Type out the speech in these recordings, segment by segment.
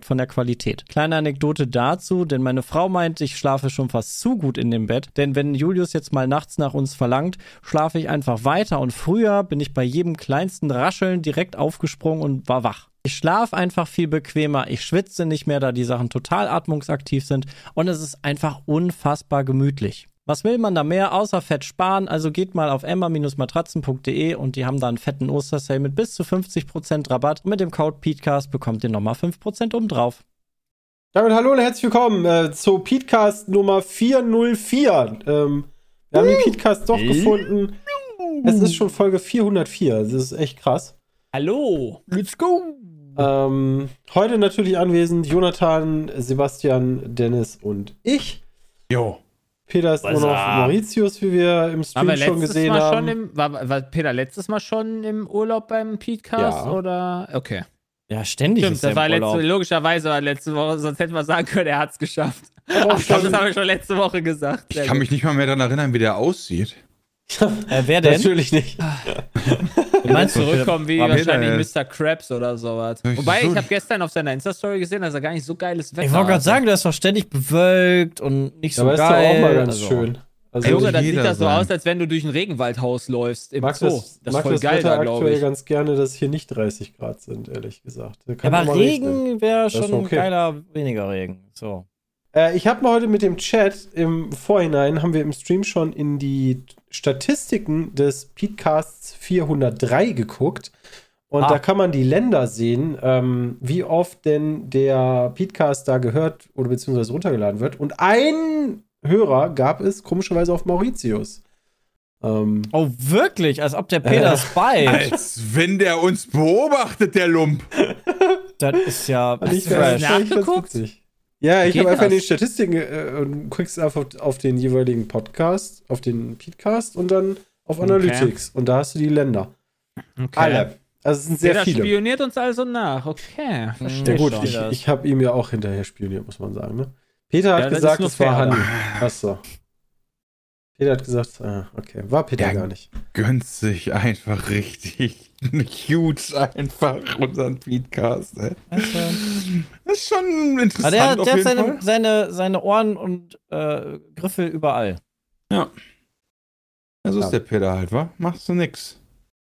von der Qualität. Kleine Anekdote dazu, denn meine Frau meint, ich schlafe schon fast zu gut in dem Bett, denn wenn Julius jetzt mal nachts nach uns verlangt, schlafe ich einfach weiter und früher bin ich bei jedem kleinsten Rascheln direkt aufgesprungen und war wach. Ich schlafe einfach viel bequemer, ich schwitze nicht mehr, da die Sachen total atmungsaktiv sind und es ist einfach unfassbar gemütlich. Was will man da mehr außer Fett sparen? Also geht mal auf emma-matratzen.de und die haben da einen fetten Ostersale mit bis zu 50% Rabatt und mit dem Code PETECAST bekommt ihr nochmal 5% obendrauf. Damit hallo und herzlich willkommen äh, zu Petecast Nummer 404. Ähm, wir haben den Petecast doch gefunden. Es ist schon Folge 404. Das ist echt krass. Hallo, let's go! Ähm, heute natürlich anwesend Jonathan, Sebastian, Dennis und ich. Jo. Peter ist immer noch Mauritius, wie wir im Stream wir schon gesehen Mal haben. schon im, war, war Peter letztes Mal schon im Urlaub beim Podcast Ja. oder? Okay. Ja, ständig Stimmt, ist er das im war letzte, Urlaub. logischerweise war letzte Woche, sonst hätten wir sagen können, er hat's geschafft. Aber auch Ach, das haben wir schon letzte Woche gesagt. Ich kann mich nicht mal mehr daran erinnern, wie der aussieht. Äh, wer denn? Natürlich nicht. Meinst du Zurückkommen wie War wahrscheinlich Mr. Krabs oder sowas. Wobei, ich habe gestern auf seiner Insta-Story gesehen, dass er gar nicht so geiles Wetter Ich wollte gerade sagen, der ist doch ständig bewölkt und nicht so Aber ist doch geil. auch mal ganz Also, schön. Also, Ey, Junge, dann sieht das so sein. aus, als wenn du durch ein Regenwaldhaus läufst im mag Zoo. das, Das, mag ist voll das geil Wetter da, glaube aktuell ich. ganz gerne, dass hier nicht 30 Grad sind, ehrlich gesagt. Ja, aber. Regen wäre schon okay. geiler, weniger Regen. So. Äh, ich habe mal heute mit dem Chat im Vorhinein, haben wir im Stream schon in die Statistiken des Podcasts 403 geguckt. Und Ah. da kann man die Länder sehen, ähm, wie oft denn der Podcast da gehört oder beziehungsweise runtergeladen wird. Und ein Hörer gab es komischerweise auf Mauritius. Ähm, Oh, wirklich? Als ob der Peter Spy. Als wenn der uns beobachtet, der Lump. das ist ja fand ich fresh. ich ganz nachgeguckt? Ja, ich habe einfach in den das? Statistiken äh, und du klickst einfach auf den jeweiligen Podcast, auf den Podcast und dann auf Analytics. Und da hast du die Länder. Okay. Alle. Also es sind sehr Peter viele. spioniert uns also nach. Okay, verstehe Ja gut, schon. ich, ich habe ihm ja auch hinterher spioniert, muss man sagen. Ne? Peter hat Ja, gesagt, es war Hanni. Achso. Peter hat gesagt, ah, okay, war Peter Ja. gar nicht. Gönnt sich einfach richtig huge einfach unseren Feedcast. Ey. Also, Das ist schon interessant aber der, auf der hat jeden seine, Fall. seine, seine Ohren und äh, Griffel überall. Ja. So Ja. ist der Peter halt, wa? Machst du nix.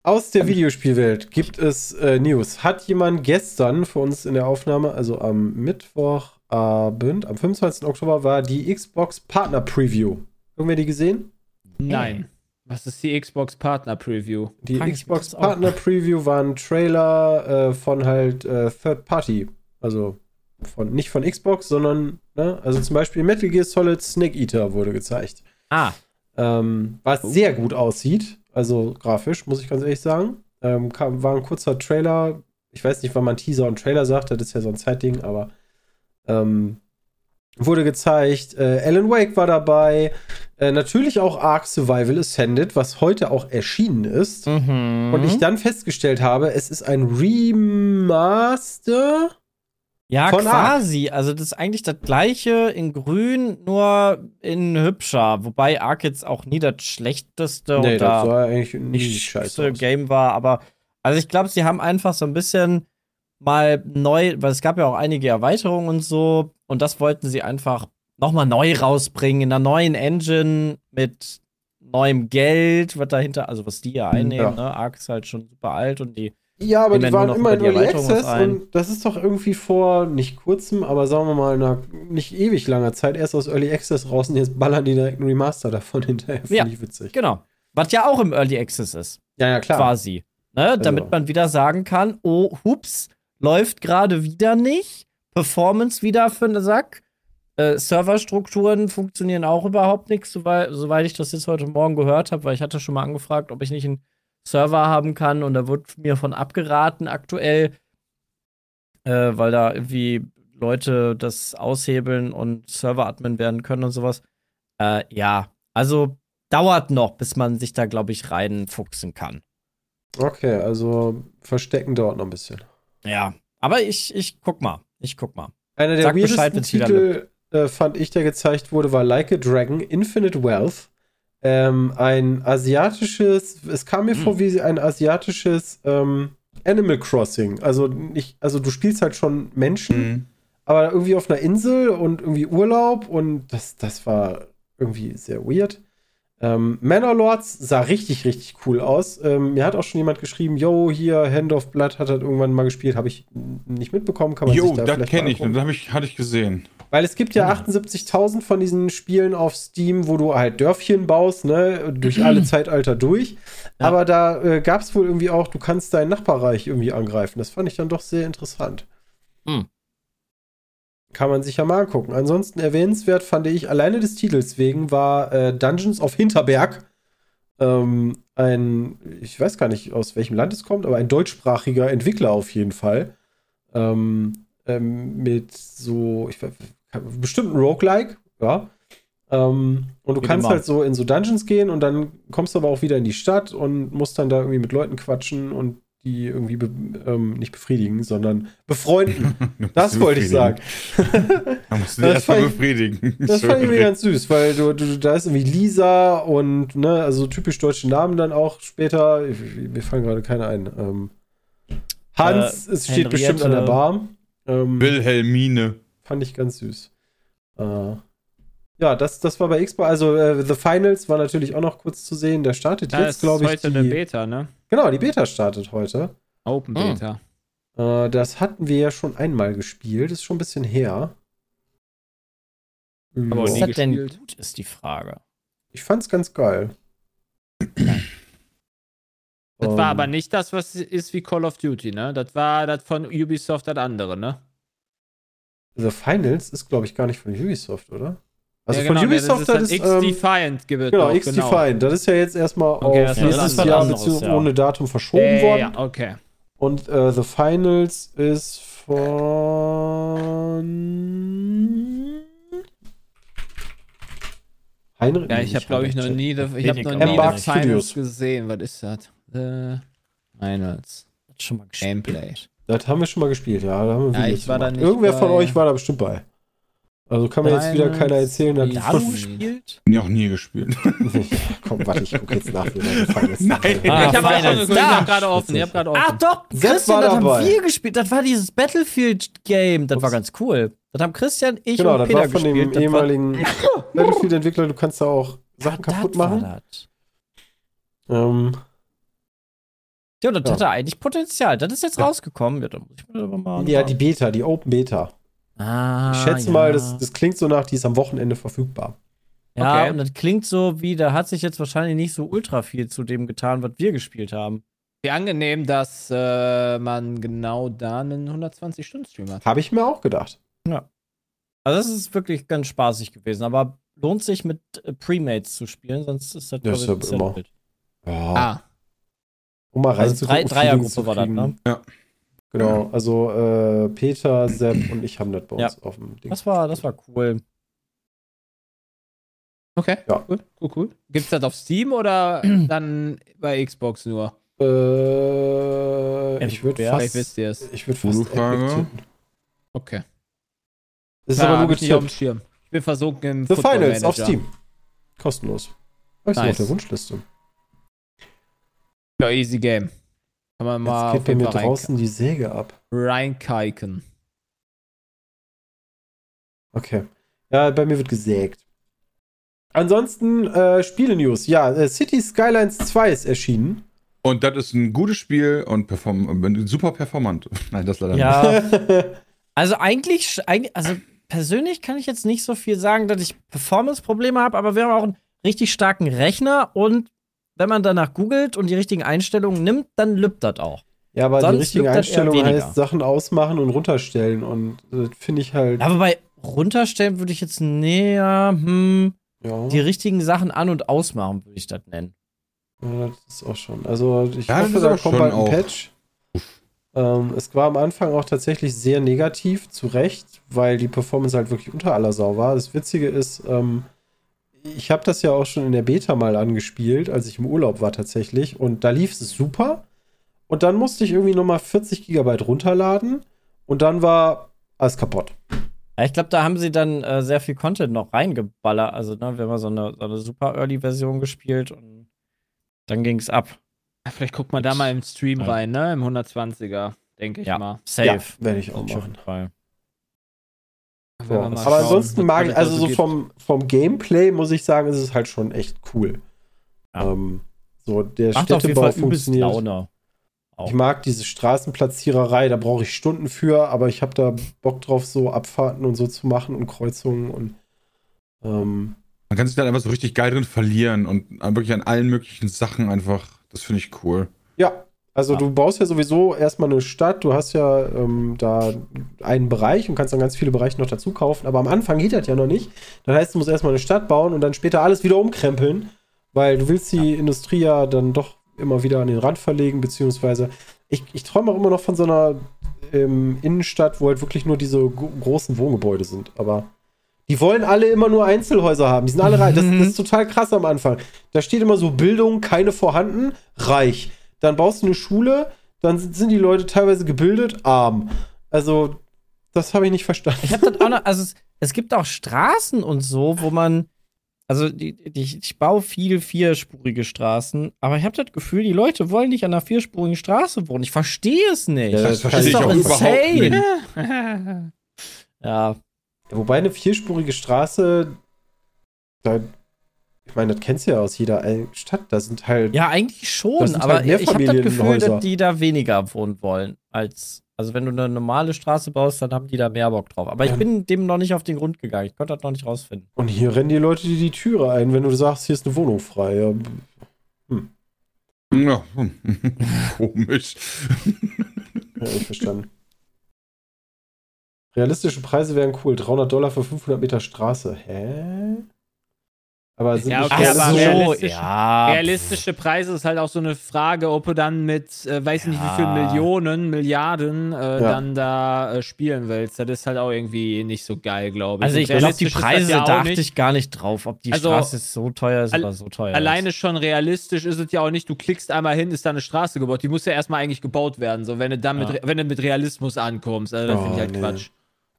Aus der Videospielwelt gibt es äh, News. Hat jemand gestern für uns in der Aufnahme, also am Mittwochabend, am 25. Oktober, war die Xbox Partner Preview. Irgendwer die gesehen? Nein. Was ist die Xbox Partner Preview? Die Frag ich mich Xbox. Partner Preview war ein Trailer äh, von halt äh, Third Party. Also von, nicht von Xbox, sondern, ne? also zum Beispiel Metal Gear Solid Snake Eater wurde gezeigt. Ah, Ähm, was sehr gut aussieht, also grafisch, muss ich ganz ehrlich sagen. Ähm, kam, war ein kurzer Trailer. Ich weiß nicht, wann man Teaser und Trailer sagt, das ist ja so ein Zeitding, aber ähm, wurde gezeigt. Äh, Alan Wake war dabei. Äh, natürlich auch Ark Survival Ascended, was heute auch erschienen ist. mhm. Und ich dann festgestellt habe, es ist ein Remaster. ja, von quasi. Also, das ist eigentlich das gleiche in grün, nur in hübscher. Wobei Ark jetzt auch nie das schlechteste Nee, oder das war eigentlich nicht scheiße. Game war, aber also ich glaube, sie haben einfach so ein bisschen mal neu, weil es gab ja auch einige Erweiterungen und so und das wollten sie einfach nochmal neu rausbringen in einer neuen Engine mit neuem Geld, was dahinter, also was die ja einnehmen, Ja. ne? Ark ist halt schon super alt und die Ja, aber die waren immer in Early Access und das ist doch irgendwie vor nicht kurzem, aber sagen wir mal, nach nicht ewig langer Zeit erst aus Early Access raus und jetzt ballern die direkt einen Remaster davon hinterher. Finde Ja. ich witzig. Genau. Was ja auch im Early Access ist. Ja, ja, klar. quasi. Ne? Damit man wieder sagen kann, oh, hups, läuft gerade wieder nicht. Performance wieder für den Sack. Äh, Serverstrukturen funktionieren auch überhaupt nicht, soweit, soweit ich das jetzt heute Morgen gehört habe, weil ich hatte schon mal angefragt, ob ich nicht einen Server haben kann und da wird mir von abgeraten aktuell, äh, weil da irgendwie Leute das aushebeln und Server-Admin werden können und sowas. Äh, ja, also dauert noch, bis man sich da, glaube ich, reinfuchsen kann. Okay, also verstecken dauert noch ein bisschen. Ja, aber ich, ich guck mal. Ich guck mal. Einer der Sag Bescheid, Titel, äh, fand ich, der gezeigt wurde, war Like a Dragon, Infinite Wealth. Ähm, ein asiatisches, es kam mir Hm. vor wie ein asiatisches ähm, Animal Crossing. Also nicht, also du spielst halt schon Menschen, Mhm. aber irgendwie auf einer Insel und irgendwie Urlaub und das, das war irgendwie sehr weird. Ähm, Manor Lords sah richtig, richtig cool aus. Ähm, mir hat auch schon jemand geschrieben, yo, hier Hand of Blood hat er irgendwann mal gespielt, habe ich nicht mitbekommen, kann man Jo, sich da das kenne ich, das hab ich, hatte ich gesehen. Weil es gibt ja 78.000 von diesen Spielen auf Steam, wo du halt Dörfchen baust, ne, durch alle Zeitalter durch. Ja. Aber da äh, gab es wohl irgendwie auch, du kannst dein Nachbarreich irgendwie angreifen. Das fand ich dann doch sehr interessant. Hm. Kann man sich ja mal angucken. Ansonsten erwähnenswert fand ich alleine des Titels wegen war äh, Dungeons of Hinterberg. Ähm, ein, ich weiß gar nicht, aus welchem Land es kommt, aber ein deutschsprachiger Entwickler auf jeden Fall. Ähm, ähm, mit so, ich weiß, bestimmt ein Roguelike, ja. Ähm, und du Wie kannst immer. halt so in so Dungeons gehen und dann kommst du aber auch wieder in die Stadt und musst dann da irgendwie mit Leuten quatschen und die irgendwie be ähm, nicht befriedigen, sondern befreunden. Das wollte ich sagen. Da musst du Das erstmal befriedigen. Das fand ich mir ganz süß, weil du, du, da ist irgendwie Lisa und, ne, also typisch deutsche Namen dann auch später. Ich- Mir fallen gerade keine ein. Ähm, Hans, es steht Henriette. bestimmt an der Bar. Ähm, Wilhelmine. Fand ich ganz süß. Äh, ja, das, das war bei Xbox. Also, äh, The Finals war natürlich auch noch kurz zu sehen. Der startet Da jetzt, ist glaube ich. heute Die, eine Beta, ne? genau, die Beta startet heute. Open Hm. Beta. Äh, das hatten wir ja schon einmal gespielt. Ist schon ein bisschen her. Aber Was nie ist das denn gespielt. gut, ist die Frage. Ich fand's ganz geil. Das Ähm, war aber nicht das, was ist wie Call of Duty, ne? Das war das von Ubisoft, das andere, ne? The Finals ist, glaube ich, gar nicht von Ubisoft, oder? Also ja, von genau, Ubisoft, das das ist ist. dann ähm, X-Defiant gibt es genau, X-Defiant. Das ist ja jetzt erstmal Okay, auf das nächstes Jahr anderes, beziehungsweise ja. ohne Datum verschoben Ja, ja, worden. ja, okay. Und äh, The Finals ist von. Heinrich. Ja, ich habe, glaube ich, noch nie, ich habe noch nie das Finals Studios. gesehen. Was ist das? The Finals. Schon mal gespielt. Gameplay. Das haben wir schon mal gespielt, ja. Da haben wir Ja, ich war da nicht Irgendwer von bei. euch war da bestimmt bei. Also kann mir jetzt wieder keiner erzählen. dass- Da du Hm. gespielt? Nie auch nie gespielt. Komm, warte, ich gucke jetzt nach, wie lange The Finals Nein. Ah, ich habe ich habe gerade offen. Ich habe gerade Ach offen. doch, Sepp Christian, war das haben wir gespielt. Das war dieses Battlefield-Game. Das war Ups. ganz cool. Das haben Christian, ich Genau, und das Peter war von dem gespielt. Das war- ehemaligen Battlefield-Entwickler. Du kannst da auch Sachen Das kaputt war machen. das. Ähm, Ja, das Ja. hatte eigentlich Potenzial. Das ist jetzt rausgekommen. Ja, muss ich mir aber mal ja, die Beta, die Open Beta. Ah, Ich schätze ja. mal, das, das klingt so nach, die ist am Wochenende verfügbar. Ja, Okay. und das klingt so wie, da hat sich jetzt wahrscheinlich nicht so ultra viel zu dem getan, was wir gespielt haben. Wie angenehm, dass äh, man genau da einen 120-Stunden-Stream hat. Habe ich mir auch gedacht. Also, das ist wirklich ganz spaßig gewesen, aber lohnt sich mit äh, Premates zu spielen, sonst ist das, Ja, glaub ist ja immer. Ja, Ah, um mal Also, reinzugucken. drei, Dreiergruppe war das, ne? Genau, also äh, Peter, Sepp und ich haben das bei uns auf dem Ding. Das war, das war cool. okay. Ja. Cool, cool, cool. Gibt's das auf Steam oder dann bei Xbox nur? Äh, ich würde fast, wisst ihr es. ich würde fast Frage. Okay. Das ist Ja, aber nur nicht auf dem getippt. Schirm. Ich bin versunken im The Football Finals auf Manager. Steam. Kostenlos. Nice. auf der Wunschliste. Ja, easy game. Kann man mal Jetzt geht mir draußen die Säge ab. rein reinkeiken. Okay. Ja, bei mir wird gesägt. Ansonsten äh, Spiele-News. Ja, äh, City Skylines 2 ist erschienen. Und das ist ein gutes Spiel und perform super performant. Nein, das leider nicht. Ja. also eigentlich, also persönlich kann ich jetzt nicht so viel sagen, dass ich Performance-Probleme habe, aber wir haben auch einen richtig starken Rechner und wenn man danach googelt und die richtigen Einstellungen nimmt, dann lübt das auch. Ja, aber Sonst die richtige lübt das eher Einstellung weniger. heißt Sachen ausmachen und runterstellen. Und das finde ich halt. Aber bei runterstellen würde ich jetzt näher, hm, Ja, die richtigen Sachen an- und ausmachen, würde ich das nennen. ja, das ist auch schon. Also ich Ja, hoffe, da kommt bald ein auch- Patch. Ähm, es war am Anfang auch tatsächlich sehr negativ, zu Recht, weil die Performance halt wirklich unter aller Sau war. Das Witzige ist, ähm, ich habe das ja auch schon in der Beta mal angespielt, als ich im Urlaub war tatsächlich. Und da lief es super. Und dann musste ich irgendwie nochmal 40 Gigabyte runterladen. Und dann war alles kaputt. Ja, ich glaube, da haben sie dann äh, sehr viel Content noch reingeballert. Also, ne, wir haben mal so eine, so eine super Early-Version gespielt und dann ging's ab. Vielleicht guckt man da mal im Stream Ja. rein, ne? Im 120er, denke ich Ja, mal. safe. Ja, werde ich auch Auf jeden machen. Fall. So. Aber schauen, ansonsten mag ich, da also so vom, vom Gameplay muss ich sagen, ist es halt schon echt cool. Ja. Ähm, so, der Macht auf jeden Städtebau funktioniert. Laune. Auch. Ich mag diese Straßenplatziererei, da brauche ich Stunden für, aber ich habe da Bock drauf, so Abfahrten und so zu machen und Kreuzungen und ähm, Man kann sich dann einfach so richtig geil drin verlieren und wirklich an allen möglichen Sachen einfach. Das finde ich cool. ja. Also Ja. du baust ja sowieso erstmal eine Stadt, du hast ja ähm, da einen Bereich und kannst dann ganz viele Bereiche noch dazu kaufen, aber am Anfang geht das ja noch nicht. Das heißt, du musst erstmal eine Stadt bauen und dann später alles wieder umkrempeln, weil du willst die Industrie ja dann doch immer wieder an den Rand verlegen, beziehungsweise ich, ich träume auch immer noch von so einer ähm, Innenstadt, wo halt wirklich nur diese gro- großen Wohngebäude sind, aber die wollen alle immer nur Einzelhäuser haben. Die sind alle reich. Das, das ist total krass am Anfang. Da steht immer so Bildung, keine vorhanden, reich. Dann baust du eine Schule, dann sind sind die Leute teilweise gebildet, arm. Also, das habe ich nicht verstanden. Ich habe das auch noch, also es, es gibt auch Straßen und so, wo man, also die, die, ich baue viel vierspurige Straßen, aber ich habe das Gefühl, die Leute wollen nicht an einer vierspurigen Straße wohnen. Ich verstehe es nicht. Ja, Das das verstehe ich ist auch doch überhaupt insane. nicht. Ja, Wobei eine vierspurige Straße, da, ich meine, das kennst du ja aus jeder Stadt. Da sind halt. ja, eigentlich schon, sind aber halt ich habe das Gefühl, dass die da weniger wohnen wollen als, also wenn du eine normale Straße baust, dann haben die da mehr Bock drauf. Aber ich Ja. bin dem noch nicht auf den Grund gegangen. Ich konnte das noch nicht rausfinden. Und hier rennen die Leute dir die Türe ein, wenn du sagst, hier ist eine Wohnung frei. Ja, Ja. hm. Komisch. Ja, ich verstanden. Realistische Preise wären cool. 300 Dollar für 500 Meter Straße. Hä? Aber sind Ja, nicht okay, aber so, realistisch- ja. Realistische Preise ist halt auch so eine Frage, ob du dann mit, äh, weiß ich nicht, wie viel Ja. Millionen, Milliarden äh, Ja. dann da äh, spielen willst. Das ist halt auch irgendwie nicht so geil, glaube ich. Also ich glaube, die Preise, ja auch da achte nicht. ich gar nicht drauf, ob die Also, Straße so teuer ist oder so teuer Alleine ist. schon realistisch ist es ja auch nicht, du klickst einmal hin, ist da eine Straße gebaut. Die muss ja erstmal eigentlich gebaut werden, so wenn du dann mit, Ja. Re- wenn du mit Realismus ankommst. Also, das Oh, finde ich halt nee. Quatsch.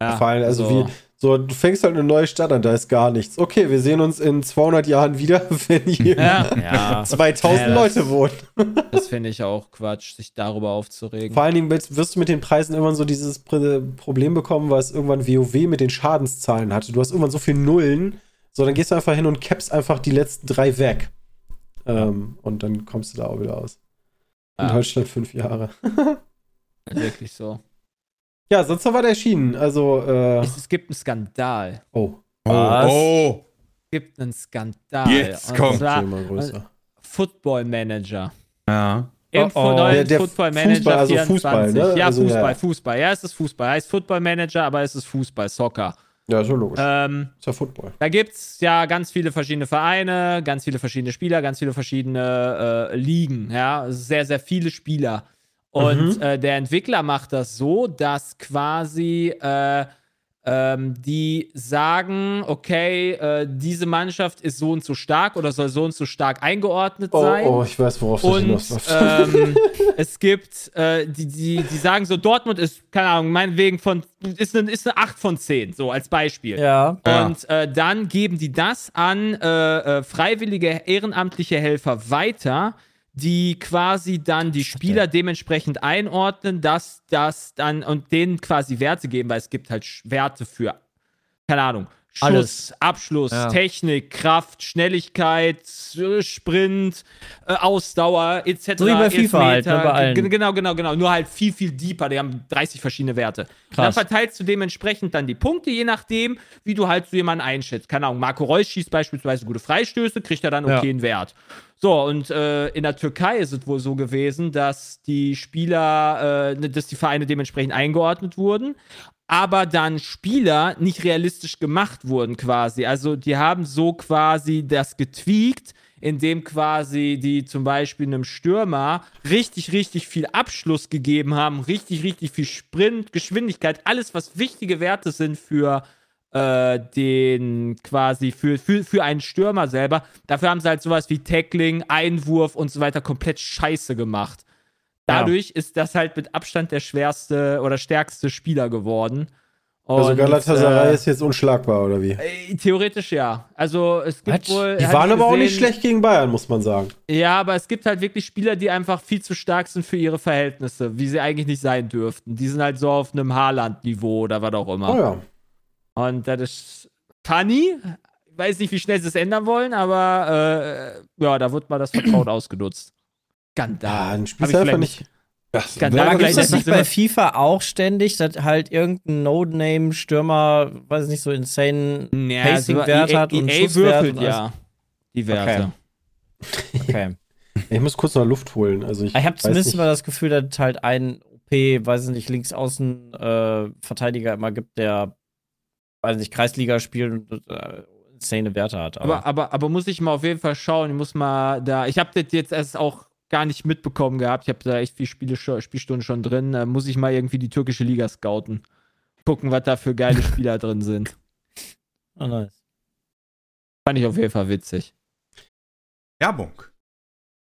Ja, Vor allem, also wie, so, du fängst halt eine neue Stadt an, da ist gar nichts. Okay, wir sehen uns in 200 Jahren wieder, wenn hier Ja, Ja. 2000 Ja, das- Leute wohnen. das finde ich auch Quatsch, sich darüber aufzuregen. Vor allen Dingen wirst wirst du mit den Preisen irgendwann so dieses Pr- Problem bekommen, was irgendwann WoW mit den Schadenszahlen hatte. Du hast irgendwann so viel Nullen, so dann gehst du einfach hin und cappst einfach die letzten drei weg. Ähm, und dann kommst du da auch wieder aus. In. Deutschland fünf Jahre. Wirklich so. Ja, sonst noch was erschienen. Also, äh, Es, es gibt einen Skandal. oh, Oh, Was? oh. Es gibt einen Skandal. Jetzt Und kommt zwar. Football Manager. Ja. Info Oh, oh. neuen Der- der Football Manager Fußball, also 24. Fußball, ne? Ja, Also, Fußball, ja. Fußball. Ja, es ist Fußball. Heißt Football Manager, aber es ist Fußball, Soccer. Ja, so logisch. Ähm, ist ja Football. da gibt es ja ganz viele verschiedene Vereine, ganz viele verschiedene Spieler, ganz viele verschiedene äh, Ligen. Ja, sehr, sehr viele Spieler. Und Mhm. äh, der Entwickler macht das so, dass quasi äh, ähm, die sagen, okay, äh, diese Mannschaft ist so und so stark oder soll so und so stark eingeordnet Oh, sein. oh, ich weiß, worauf das Und hinausläuft. ähm, es gibt, äh, die, die, die sagen so, Dortmund ist, keine Ahnung, meinetwegen von, ist eine, ist eine 8 von 10, so als Beispiel. Ja. Ja. Und äh, dann geben die das an äh, äh, freiwillige ehrenamtliche Helfer weiter, die quasi dann die Spieler dementsprechend einordnen, dass das dann und denen quasi Werte geben, weil es gibt halt Werte für, keine Ahnung, Schuss, Alles. Abschluss, Ja. Technik, Kraft, Schnelligkeit, Sprint, äh, Ausdauer, etc. So wie bei FIFA halt, ne, bei allen. Genau, genau, genau. Nur halt viel, viel deeper. Die haben 30 verschiedene Werte. Und dann Krass. verteilst du dementsprechend dann die Punkte, je nachdem, wie du halt so jemanden einschätzt. Keine Ahnung, Marco Reus schießt beispielsweise gute Freistöße, kriegt er dann Ja. okay einen Wert. So, und äh, in der Türkei ist es wohl so gewesen, dass die Spieler, äh, dass die Vereine dementsprechend eingeordnet wurden, aber dann Spieler nicht realistisch gemacht wurden quasi. Also die haben so quasi das getweakt, indem quasi die zum Beispiel einem Stürmer richtig, richtig viel Abschluss gegeben haben, richtig, richtig viel Sprint, Geschwindigkeit, alles, was wichtige Werte sind für äh, den quasi für, für, für einen Stürmer selber. Dafür haben sie halt sowas wie Tackling, Einwurf und so weiter komplett scheiße gemacht. Dadurch ist das halt mit Abstand der schwerste oder stärkste Spieler geworden. Also Und, Galatasaray äh, ist jetzt unschlagbar, oder wie? äh, Theoretisch ja. Also es gibt What? wohl. Die waren aber auch nicht gesehen- schlecht gegen Bayern, muss man sagen. Ja, aber es gibt halt wirklich Spieler, die einfach viel zu stark sind für ihre Verhältnisse, wie sie eigentlich nicht sein dürften. Die sind halt so auf einem Haaland-Niveau oder was auch immer. Oh ja. Und das ist funny. Ich weiß nicht, wie schnell sie es ändern wollen, aber äh, ja, da wird mal das Vertrauen ausgenutzt. Ja, Skandal. dann Hab spielst du einfach vielleicht nicht. Das Skandal. wäre Aber gibt vielleicht es das nicht bei FIFA auch ständig, dass halt irgendein No-Name-Stürmer, weiß ich nicht, so insane Ja, Pacing-Wert EA hat und EA würfelt und ja die Werte. Okay. Ich muss kurz noch Luft holen. Also ich Ich habe zumindest nicht. mal das Gefühl, dass es halt ein OP, weiß ich nicht, links außen äh, Verteidiger immer gibt, der, weiß ich nicht, Kreisliga spielt und äh, insane Werte hat. Aber, Aber, aber, aber muss ich mal auf jeden Fall schauen. Ich muss mal da. Ich habe das jetzt erst auch gar nicht mitbekommen gehabt. Ich habe da echt viel Spiele, schon- Spielstunden schon drin. Da muss ich mal irgendwie die türkische Liga scouten. Gucken, was da für geile Spieler drin sind. oh, nice. Fand ich auf jeden Fall witzig. Werbung.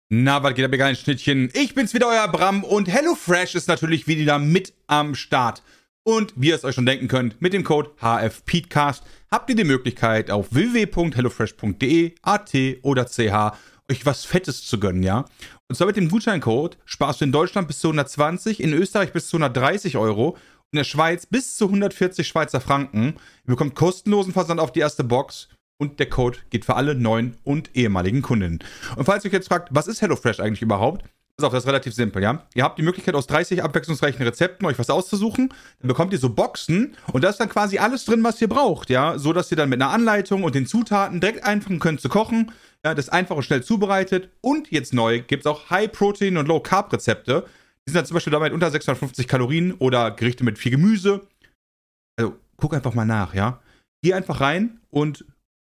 Na, was geht ab, ihr geilen Schnittchen? Ich bin's wieder, euer Bram und HelloFresh ist natürlich wieder mit am Start. Und wie ihr es euch schon denken könnt, mit dem Code HFPeatcast habt ihr die Möglichkeit auf www.hellofresh.de, AT oder CH euch was Fettes zu gönnen, ja? Und zwar mit dem Gutscheincode sparst du in Deutschland bis zu 120, in Österreich bis zu 130 Euro, in der Schweiz bis zu 140 Schweizer Franken. Ihr bekommt kostenlosen Versand auf die erste Box und der Code geht für alle neuen und ehemaligen Kundinnen. Und falls ihr euch jetzt fragt, was ist HelloFresh eigentlich überhaupt? Pass auf, das ist relativ simpel, ja? Ihr habt die Möglichkeit, aus 30 abwechslungsreichen Rezepten euch was auszusuchen. Dann bekommt ihr so Boxen und da ist dann quasi alles drin, was ihr braucht, ja? So, dass ihr dann mit einer Anleitung und den Zutaten direkt anfangen könnt zu kochen. Ja, das ist einfach und schnell zubereitet. Und jetzt neu gibt es auch High-Protein- und Low-Carb-Rezepte. Die sind dann zum Beispiel damit unter 650 Kalorien oder Gerichte mit viel Gemüse. Also, guck einfach mal nach, ja? Geh einfach rein und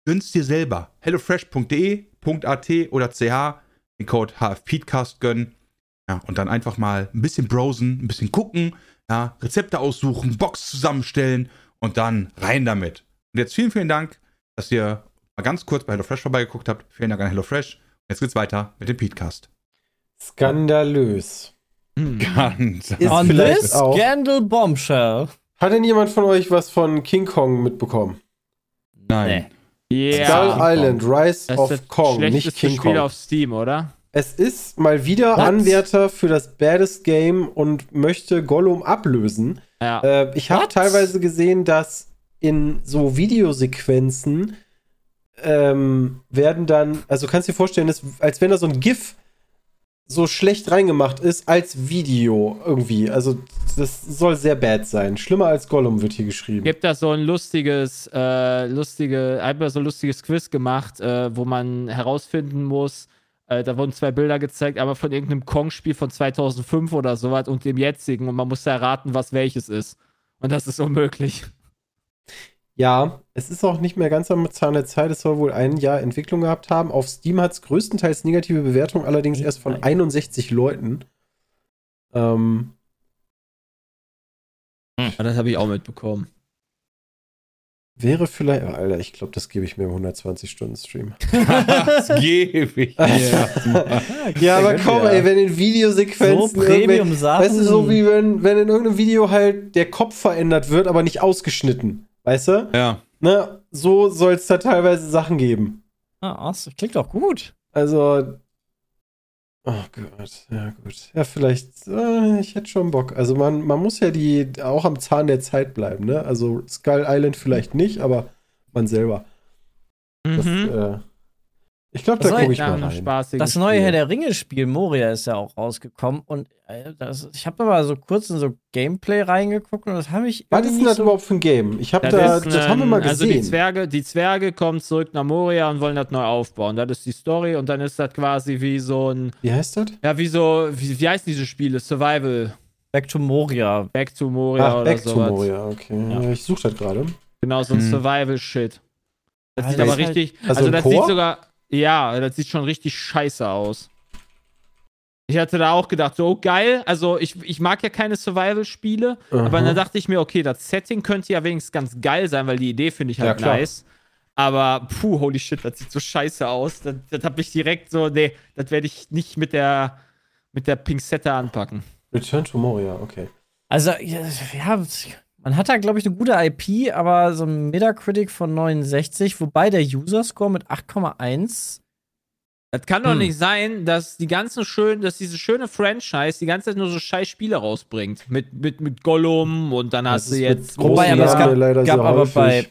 gönn's dir selber. hellofresh.de.at oder ch den Code HFPeatcast gönnen. Ja, und dann einfach mal ein bisschen browsen, ein bisschen gucken, ja, Rezepte aussuchen, Box zusammenstellen und dann rein damit. Und jetzt vielen, vielen Dank, dass ihr mal ganz kurz bei HelloFresh vorbeigeguckt habt. Vielen Dank an HelloFresh. Jetzt geht's weiter mit dem Peatcast. Skandalös. Hm. Ganz. On vielleicht this auch- Scandal Bombshell. Hat denn jemand von euch was von King Kong mitbekommen? Nein. Yeah. Skull Island, Rise Das of Kong, nicht King Spiel Kong. auf Steam, oder? Es ist mal wieder Was? Anwärter für das Baddest Game und möchte Gollum ablösen. Ja. Äh, ich habe What? teilweise gesehen, dass in so Videosequenzen ähm, werden dann, also kannst du dir vorstellen, dass, als wenn da so ein GIF so schlecht reingemacht ist als Video irgendwie. Also das soll sehr bad sein. Schlimmer als Gollum wird hier geschrieben. gibt da so ein lustiges, äh, lustige, einmal so ein lustiges Quiz gemacht, äh, wo man herausfinden muss, äh, da wurden zwei Bilder gezeigt, aber von irgendeinem Kong-Spiel von 2005 oder sowas und dem jetzigen und man muss da erraten, was welches ist. Und das ist unmöglich. Ja, es ist auch nicht mehr ganz am Zahn der Zeit. Es soll wohl ein Jahr Entwicklung gehabt haben. Auf Steam hat es größtenteils negative Bewertungen, allerdings erst von 61 Leuten. Ähm, Aber das habe ich auch mitbekommen. Wäre vielleicht. Oh, Alter, ich glaube, das gebe ich mir im 120-Stunden-Stream. Das gebe ich. ja, Ja, aber komm, ey, wenn in So Videosequenzen. irgendwel- Premium-Sachen. Weißt du, so wie wenn, wenn in irgendeinem Video halt der Kopf verändert wird, aber nicht ausgeschnitten. Weißt du? Ja. Ne? So soll es da teilweise Sachen geben. Ah, awesome. Klingt doch gut. Also. Oh Gott, ja gut. Ja, vielleicht, äh, ich hätte schon Bock. Also man, man muss ja die auch am Zahn der Zeit bleiben, ne? Also Skull Island vielleicht nicht, aber man selber. Das, Mhm. äh, ich glaube, Das da gucke ich mal ein rein. Das neue Spiel. Herr der Ringe-Spiel Moria ist ja auch rausgekommen und das, ich habe mal so kurz in so Gameplay reingeguckt und das habe ich. Was ist denn das so- überhaupt für ein Game? Ich habe Das, da, das haben wir ein- mal Also die gesehen. Zwerge, die Zwerge kommen zurück nach Moria und wollen das neu aufbauen. Das ist die Story und dann ist das quasi wie so ein, Wie heißt das? ja, wie so, wie, wie heißen diese Spiele? Survival, Back to Moria. Back to Moria Ach, oder Back to sowas. Moria, okay. Ja. Ich suche das gerade. Genau, so ein Hm. Survival-Shit. Das Ah, sieht aber halt- richtig, Also also, im das Chor? sieht sogar, ja, das sieht schon richtig scheiße aus. Ich hatte da auch gedacht, so oh, geil, also ich, ich mag ja keine Survival-Spiele, aber Aha. dann dachte ich mir, okay, das Setting könnte ja wenigstens ganz geil sein, weil die Idee finde ich Ja, halt klar. nice. Aber puh, holy shit, das sieht so scheiße aus. Das, das hab ich direkt so, nee, das werde ich nicht mit der, mit der Pinzette anpacken. Return to Moria, okay. Also, ja, ja, man hat da, glaube ich, eine gute IP, aber so ein Metacritic von 69, wobei der User-Score mit 8,1. Das kann doch Hm. nicht sein, dass die ganzen schönen, dass diese schöne Franchise die ganze Zeit nur so scheiß Spiele rausbringt. Mit, mit, mit Gollum und dann Das hast du jetzt. Wobei, aber es gab- leider gab sehr aber häufig. bei-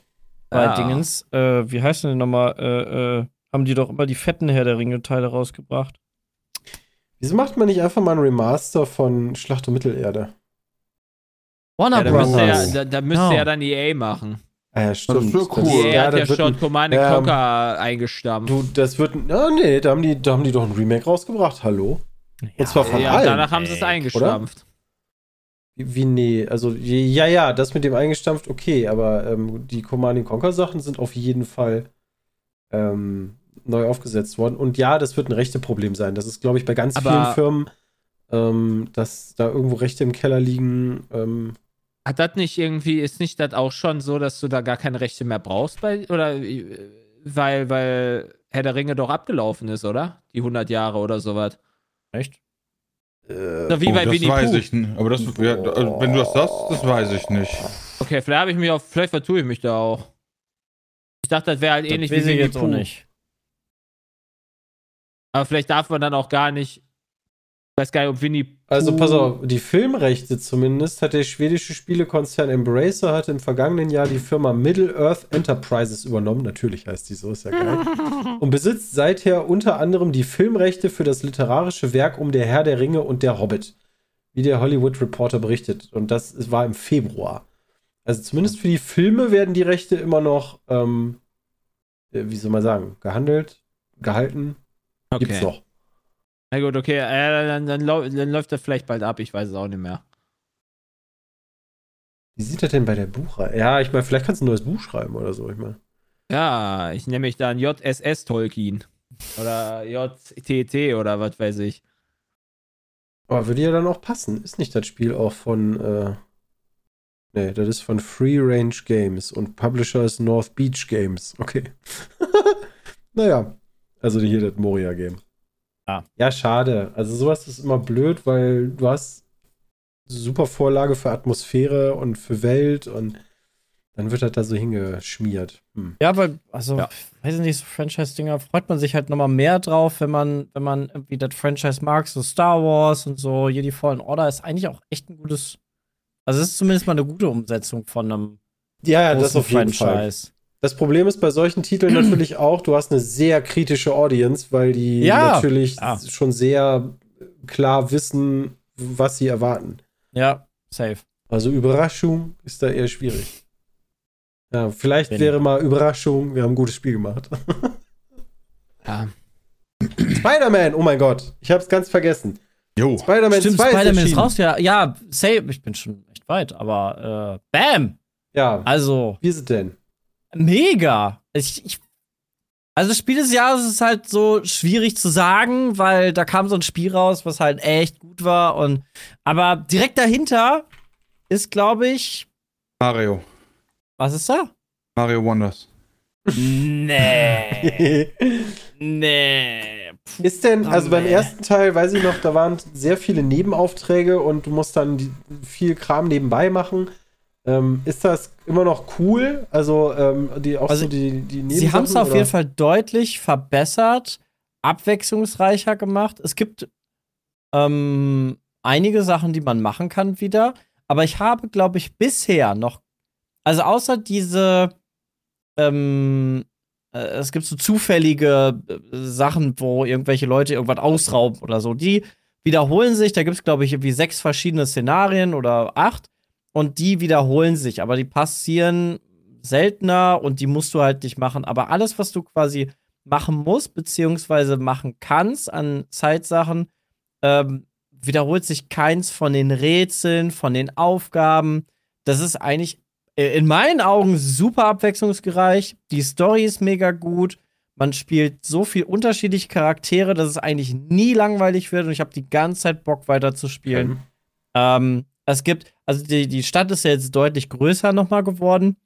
Bei Ja. Dingens, äh, wie heißt denn nochmal, äh, äh, haben die doch immer die fetten Herr der Ringe-Teile rausgebracht. Wieso macht man nicht einfach mal ein Remaster von Schlacht um Mittelerde? Warner Ja, da müsste, ja, Brothers. da, da müsste No. ja dann EA machen. Ah, ja, stimmt. wär cool. EA ja, hat ja das schon ein- Command ähm, Conquer eingestampft. Du, das wird. Ah, nee, da haben, die, da haben die doch ein Remake rausgebracht, hallo? Und zwar von ja, allen. danach haben sie es ey, eingestampft. Wie, wie nee, also ja, ja, das mit dem eingestampft, okay, aber ähm, die Command Conquer Sachen sind auf jeden Fall ähm, neu aufgesetzt worden. Und ja, das wird ein Rechteproblem sein. Das ist, glaube ich, bei ganz Aber- vielen Firmen, ähm, dass da irgendwo Rechte im Keller liegen. Hat das nicht irgendwie, ist nicht das auch schon so, dass du da gar keine Rechte mehr brauchst bei, oder, äh, weil, weil Herr der Ringe doch abgelaufen ist, oder? Die 100 Jahre oder sowas. Echt? äh, wie oh, bei das Winnie weiß Pooh. ich nicht. Aber das, ja, also, wenn du das sagst, das weiß ich nicht. Okay, vielleicht habe ich mich auf, vielleicht vertue ich mich da auch. Ich dachte, das wäre halt ähnlich das wie weiß ich Winnie jetzt auch Pooh. nicht. Aber vielleicht darf man dann auch gar nicht. Ich weiß gar nicht, ob Winnie. Also pass auf, die Filmrechte zumindest hat der schwedische Spielekonzern Embracer hat im vergangenen Jahr die Firma Middle-earth Enterprises übernommen. Natürlich heißt die so, ist ja geil. und besitzt seither unter anderem die Filmrechte für das literarische Werk um der Herr der Ringe und der Hobbit. Wie der Hollywood Reporter berichtet. Und das war im Februar. Also zumindest für die Filme werden die Rechte immer noch, ähm, äh, wie soll man sagen, gehandelt, gehalten. Gibt's Okay. noch. Na gut, okay, äh, dann, dann, dann läuft das vielleicht bald ab, ich weiß es auch nicht mehr. Wie sieht das denn bei der Buchreihe? Ja, ich meine, vielleicht kannst du ein neues Buch schreiben oder so. Ich meine. Ja, ich nehme mich dann JSS Tolkien. Oder JTT oder was weiß ich. Aber würde ja dann auch passen. Ist nicht das Spiel auch von, äh, nee, das ist von Free Range Games und Publisher ist North Beach Games. Okay. naja, also hier das Moria-Game. Ja. Ja, schade. Also sowas ist immer blöd, weil du hast super Vorlage für Atmosphäre und für Welt und dann wird das da so hingeschmiert. Hm. Ja, aber, also, Ja. weiß ich nicht, so Franchise-Dinger freut man sich halt nochmal mehr drauf, wenn man, wenn man irgendwie das Franchise mag, so Star Wars und so, Jedi Fallen Order ist eigentlich auch echt ein gutes, also es ist zumindest mal eine gute Umsetzung von einem Ja, ja, das auf jeden Fall. Das Problem ist bei solchen Titeln natürlich auch, du hast eine sehr kritische Audience, weil die Ja, natürlich ja. schon sehr klar wissen, was sie erwarten. Ja, safe. Also Überraschung ist da eher schwierig. Ja, vielleicht Wenn- wäre mal Überraschung, wir haben ein gutes Spiel gemacht. Ja. Spider-Man, oh mein Gott, ich hab's ganz vergessen. Jo. Spider-Man Stimmt, 2 ist Spider-Man ist erschienen. raus, ja, ja, safe, ich bin schon echt weit, aber, äh, bam! Ja, Also, wie ist es denn? Mega. Ich, ich, also Spiel des Jahres ist halt so schwierig zu sagen, weil da kam so ein Spiel raus, was halt echt gut war und aber direkt dahinter ist, glaube ich, Mario. was ist da? Mario Wonders. Nee, nee. Puh, Ist denn, also beim ersten Teil, weiß ich noch, da waren sehr viele Nebenaufträge und du musst dann die, viel Kram nebenbei machen. Ähm, ist das immer noch cool? Also, ähm, die, auch Also, so die, die Sie haben es auf jeden? Fall deutlich verbessert, abwechslungsreicher gemacht. Es gibt ähm, einige Sachen, die man machen kann wieder. Aber ich habe, glaube ich, bisher noch, also außer diese ähm, äh, es gibt so zufällige äh, Sachen, wo irgendwelche Leute irgendwas ausrauben oder so. Die wiederholen sich. Da gibt es, glaube ich, irgendwie sechs verschiedene Szenarien oder acht. Und die wiederholen sich, aber die passieren seltener und die musst du halt nicht machen. Aber alles, was du quasi machen musst, beziehungsweise machen kannst an Zeitsachen, ähm, wiederholt sich keins von den Rätseln, von den Aufgaben. Das ist eigentlich äh, in meinen Augen super abwechslungsreich. Die Story ist mega gut. Man spielt so viel unterschiedliche Charaktere, dass es eigentlich nie langweilig wird und ich habe die ganze Zeit Bock weiter zu spielen. Mhm. Ähm, es gibt, also die, die Stadt ist ja jetzt deutlich größer nochmal geworden.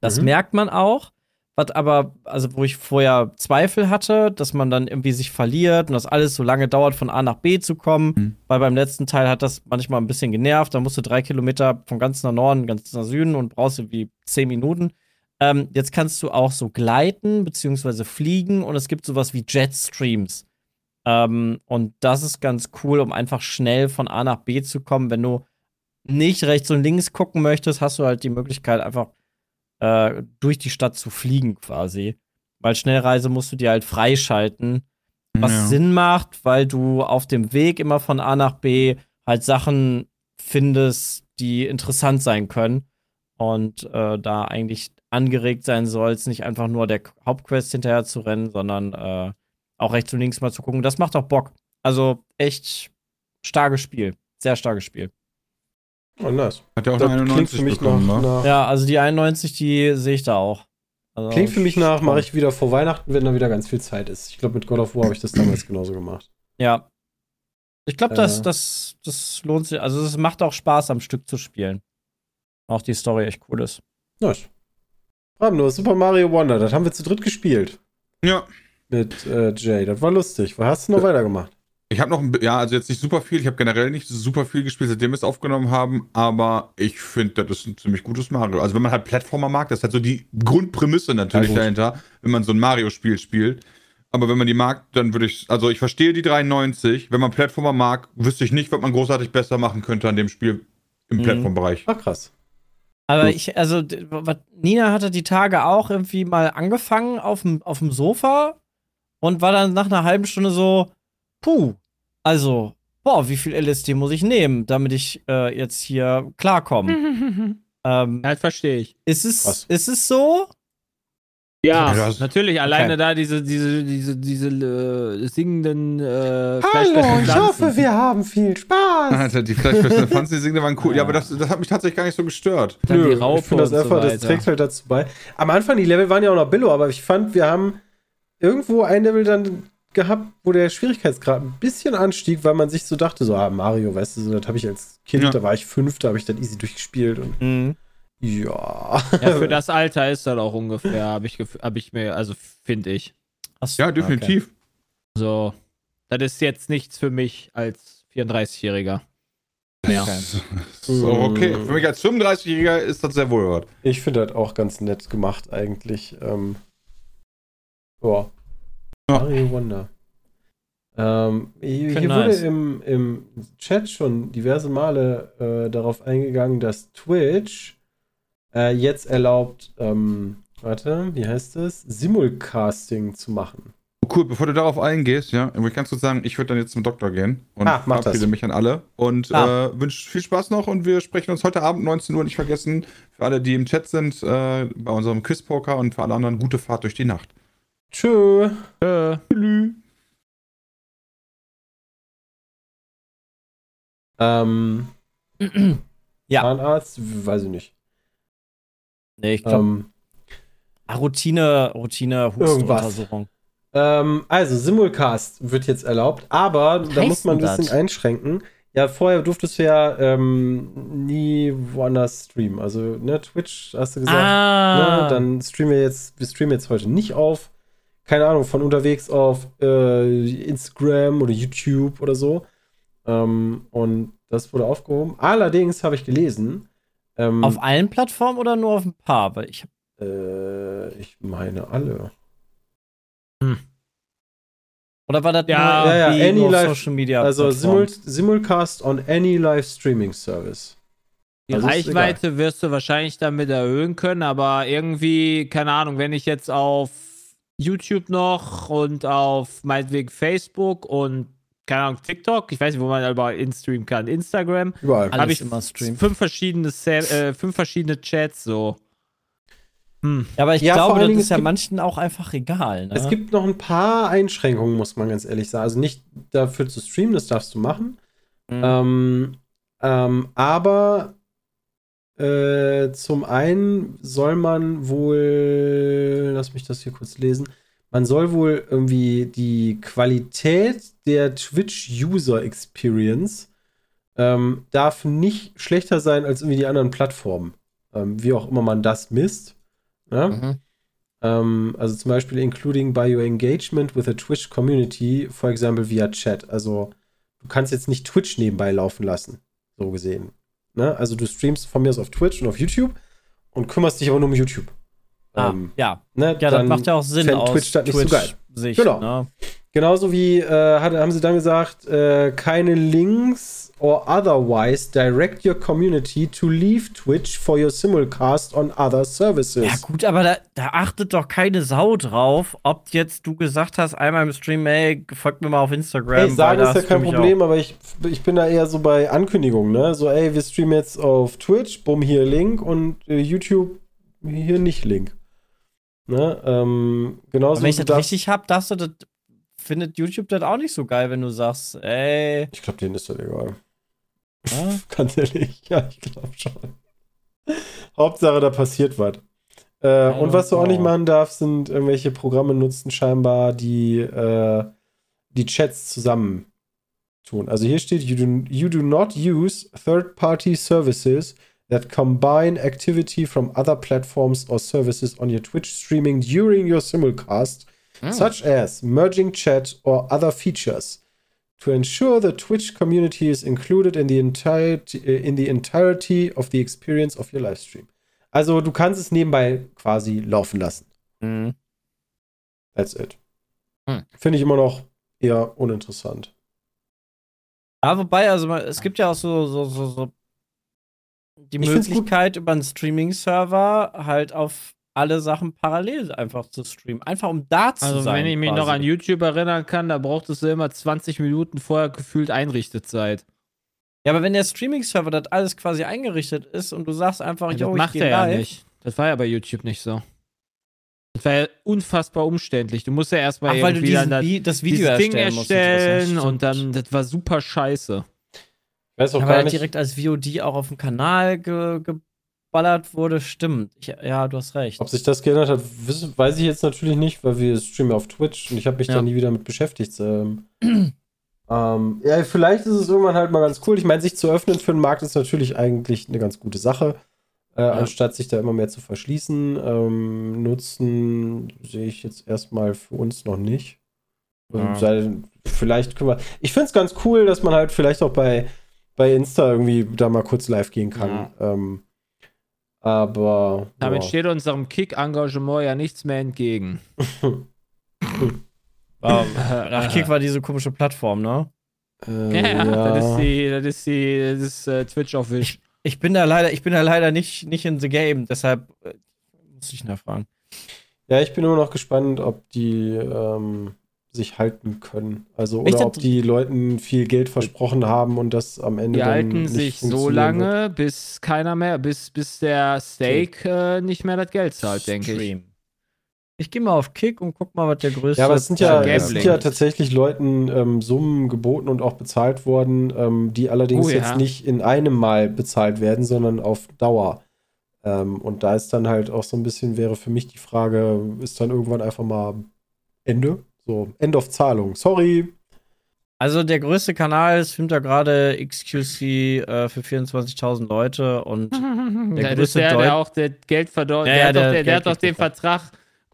Das Mhm. merkt man auch. Was aber, also wo ich vorher Zweifel hatte, dass man dann irgendwie sich verliert und das alles so lange dauert, von A nach B zu kommen. Mhm. Weil beim letzten Teil hat das manchmal ein bisschen genervt. Da musst du drei Kilometer von ganz nach Norden, ganz nach Süden und brauchst irgendwie zehn Minuten. Ähm, jetzt kannst du auch so gleiten beziehungsweise fliegen und es gibt sowas wie Jetstreams. Ähm, und das ist ganz cool, um einfach schnell von A nach B zu kommen. Wenn du nicht rechts und links gucken möchtest, hast du halt die Möglichkeit, einfach äh, durch die Stadt zu fliegen quasi. Weil Schnellreise musst du dir halt freischalten. Was Ja. Sinn macht, weil du auf dem Weg immer von A nach B halt Sachen findest, die interessant sein können. Und äh, da eigentlich angeregt sein sollst, nicht einfach nur der Hauptquest hinterher zu rennen, sondern äh, auch rechts und links mal zu gucken. Das macht auch Bock. Also echt starkes Spiel. Sehr starkes Spiel. Oh, nice. Hat ja auch Das eine klingt 91 für mich bekommen, nach, ne? nach Ja, also die 91, die sehe ich da auch. Also, Klingt für mich nach, mache ich wieder vor Weihnachten, wenn da wieder ganz viel Zeit ist. Ich glaube, mit God of War habe ich das damals genauso gemacht. Ja. Ich glaube, das, Äh. das, das lohnt sich. Also, es macht auch Spaß, am Stück zu spielen. Auch die Story echt cool ist. Nice. Bram, nur Super Mario Wonder, das haben wir zu dritt gespielt. Ja. Mit äh, Jay. Das war lustig. Was hast du noch weitergemacht? Ich habe noch, ein, ja, also jetzt nicht super viel. Ich habe generell nicht super viel gespielt, seitdem wir es aufgenommen haben. Aber ich finde, das ist ein ziemlich gutes Mario. Also wenn man halt Plattformer mag, das ist halt so die Grundprämisse natürlich Ja, dahinter, wenn man so ein Mario-Spiel spielt. Aber wenn man die mag, dann würde ich, also ich verstehe die 93. Wenn man Plattformer mag, wüsste ich nicht, was man großartig besser machen könnte an dem Spiel im Mhm. Plattformbereich. Ach, krass. Aber ich, also, Nina hatte die Tage auch irgendwie mal angefangen auf dem, auf dem Sofa und war dann nach einer halben Stunde so, puh, also, boah, wie viel LSD muss ich nehmen, damit ich äh, jetzt hier klarkomme? ähm, Das verstehe ich. ist, es, ist es so? Ja, Ja, natürlich. Alleine Okay. da diese, diese, diese, diese äh, singenden äh, Hallo, ich Pflanzen. hoffe, wir haben viel Spaß. Alter, die Fleischfresse fand die Singende waren cool. Ja, Ja. aber das, das hat mich tatsächlich gar nicht so gestört. Dann die Nö, Raupe ich finde das und so einfach, das trägt halt dazu bei. Am Anfang, die Level waren ja auch noch billow, aber ich fand, wir haben irgendwo ein Level dann gehabt, wo der Schwierigkeitsgrad ein bisschen anstieg, weil man sich so dachte, so, ah, Mario, weißt du, so, das habe ich als Kind, Ja. da war ich fünf, da habe ich dann easy durchgespielt und Mhm. ja. Ja, für das Alter ist das auch ungefähr, habe ich, hab ich mir, also finde ich. Ach so, Ja, definitiv. So, das ist jetzt nichts für mich als 34-Jähriger. Ja. So, okay. Für mich als 35-Jähriger ist das sehr wohl was. Ich finde das auch ganz nett gemacht, eigentlich. Ähm, ja. Mario Wonder. Ähm, hier nice. wurde im, im Chat schon diverse Male äh, darauf eingegangen, dass Twitch äh, jetzt erlaubt, ähm, warte, wie heißt es? Simulcasting zu machen. Cool, bevor du darauf eingehst, ja, ich ganz kurz sagen, ich würde dann jetzt zum Doktor gehen und Ah, verabschiede mich an alle und Ah. äh, wünsche viel Spaß noch und wir sprechen uns heute Abend 19 Uhr nicht vergessen. Für alle, die im Chat sind, äh, bei unserem Quizpoker und für alle anderen gute Fahrt durch die Nacht. Tschö. Äh, Tschüss. Ähm, Ja. Zahnarzt, weiß ich nicht. Nee, ich glaube, Ähm, Routine, Routine, Hustenuntersuchung. Ähm, also, Simulcast wird jetzt erlaubt, aber da heißt muss man ein bisschen das? einschränken. Ja, vorher durftest du ja ähm, nie woanders streamen. Also, ne, Twitch hast du gesagt, Ah. ne, dann streamen wir jetzt, wir streamen jetzt heute nicht auf, keine Ahnung, von unterwegs auf äh, Instagram oder YouTube oder so. Ähm, und das wurde aufgehoben. Allerdings habe ich gelesen, ähm, Auf allen Plattformen oder nur auf ein paar? Weil ich hab, äh, ich meine alle. oder war das Ja, nur, ja, ja, any live- Social Media? Also? Simul Simulcast on any live streaming service. Die Also Reichweite wirst du wahrscheinlich damit erhöhen können, aber irgendwie, keine Ahnung, wenn ich jetzt auf YouTube noch und auf meinetwegen Facebook und keine Ahnung, TikTok, ich weiß nicht, wo man überall instreamen kann, Instagram, Überall. Habe ich immer streamen. fünf verschiedene, äh, fünf verschiedene Chats so. Hm. Ja, aber ich Ja, glaube, das ist ja gibt- manchen auch einfach egal. Ne? Es gibt noch ein paar Einschränkungen, muss man ganz ehrlich sagen. Also nicht dafür zu streamen, das darfst du machen. Mhm. Ähm, ähm, aber äh, zum einen soll man wohl, lass mich das hier kurz lesen, man soll wohl irgendwie die Qualität der Twitch-User Experience ähm, darf nicht schlechter sein als irgendwie die anderen Plattformen. Ähm, wie auch immer man das misst. Ja? Mhm. Ähm, also zum Beispiel including by your engagement with the Twitch community, for example via Chat. Also du kannst jetzt nicht Twitch nebenbei laufen lassen, so gesehen. Ne? Also du streamst von mir aus auf Twitch und auf YouTube und kümmerst dich aber nur um YouTube. Ah, Ähm, ja. ne? Ja, das Dann macht ja auch Sinn aus Twitch das nicht so geil. Sicht, Genau. Ne? Genauso wie äh, hat, haben sie dann gesagt, äh, keine Links or otherwise direct your community to leave Twitch for your simulcast on other services. Ja, gut, aber da, da achtet doch keine Sau drauf, ob jetzt du gesagt hast, einmal im Stream, ey, folgt mir mal auf Instagram. Ey, sagen ist ja kein Problem, aber ich, ich bin da eher so bei Ankündigungen, ne? So, ey, wir streamen jetzt auf Twitch, bumm, hier Link und äh, YouTube, hier nicht Link. Ne? Ähm, genauso Aber wenn ich das richtig hab, darfst du das, findet YouTube das auch nicht so geil, wenn du sagst, ey, Ich glaube, denen ist das egal. Ja, Ganz ehrlich, ja, ich glaube schon. Hauptsache, da passiert was. Äh, und was du auch nicht machen darfst, sind irgendwelche Programme nutzen, scheinbar, die äh, die Chats zusammen tun. Also hier steht, you do, you do not use third-party services that combine activity from other platforms or services on your Twitch streaming during your simulcast, such as merging chat or other features. To ensure the Twitch community is included in the entirety, in the entirety of the experience of your livestream. Also du kannst es nebenbei quasi laufen lassen. Mhm. That's it. Hm. Finde ich immer noch eher uninteressant. Ja, wobei, also es gibt ja auch so, so, so, so die Ich. Möglichkeit, über einen Streaming-Server halt auf alle Sachen parallel einfach zu streamen. Einfach um da zu Also, sein. wenn ich mich quasi. noch an YouTube erinnern kann, da brauchtest du immer 20 Minuten vorher gefühlt Einrichtezeit. Ja, aber wenn der Streaming-Server das alles quasi eingerichtet ist und du sagst einfach, das yo, ich macht geh er ja live. nicht. Das war ja bei YouTube nicht so. Das war ja unfassbar umständlich. Du musst ja erstmal Ach, weil du diesen, das, Vi- das Video dieses Ding erstellen musst. erstellen das und dann, das war super scheiße. Ich weiß auch Aber gar nicht. direkt als VOD auch auf dem Kanal ge geballert wurde, stimmt. Ich, ja, du hast recht. Ob sich das geändert hat, weiß ich jetzt natürlich nicht, weil wir streamen auf Twitch und ich habe mich Ja. da nie wieder mit beschäftigt. Ähm, ähm, ja, vielleicht ist es irgendwann halt mal ganz cool. Ich meine, sich zu öffnen für den Markt ist natürlich eigentlich eine ganz gute Sache, äh, anstatt sich da immer mehr zu verschließen. Ähm, Nutzen sehe ich jetzt erstmal für uns noch nicht. Ja. sei vielleicht können wir. Ich finde es ganz cool, dass man halt vielleicht auch bei, bei Insta irgendwie da mal kurz live gehen kann. Ähm, aber. Damit ja. steht unserem Kick-Engagement ja nichts mehr entgegen. Ähm, Ach, Kick war diese komische Plattform, ne? Äh, Ja, das ist die, das ist die, das ist äh, Twitch auf Wish. Ich bin da leider, ich bin da leider nicht, nicht in the game, deshalb äh, muss ich nachfragen. Ja, ich bin immer noch gespannt, ob die ähm, sich halten können. Also, Ich oder ob die Leuten viel Geld versprochen haben und das am Ende Die dann halten nicht sich so funktionieren wird. lange, bis keiner mehr, bis, bis der Steak äh, nicht mehr das Geld zahlt, denke ich. Ich gehe mal auf Kick und guck mal, was der größte. Ja, aber es sind ja, es sind ja tatsächlich Leuten ähm, Summen geboten und auch bezahlt worden, ähm, die allerdings Oh ja. jetzt nicht in einem Mal bezahlt werden, sondern auf Dauer. Ähm, und da ist dann halt auch so ein bisschen, wäre für mich die Frage, ist dann irgendwann einfach mal Ende? So, End of Zahlung. Sorry. Also der größte Kanal streamt da gerade XQC äh, für 24.000 Leute und Der, das ist größte der, Deu- der auch der Geld verdient. Ja, der, ja, hat doch- der der, der hat doch den. Vertrag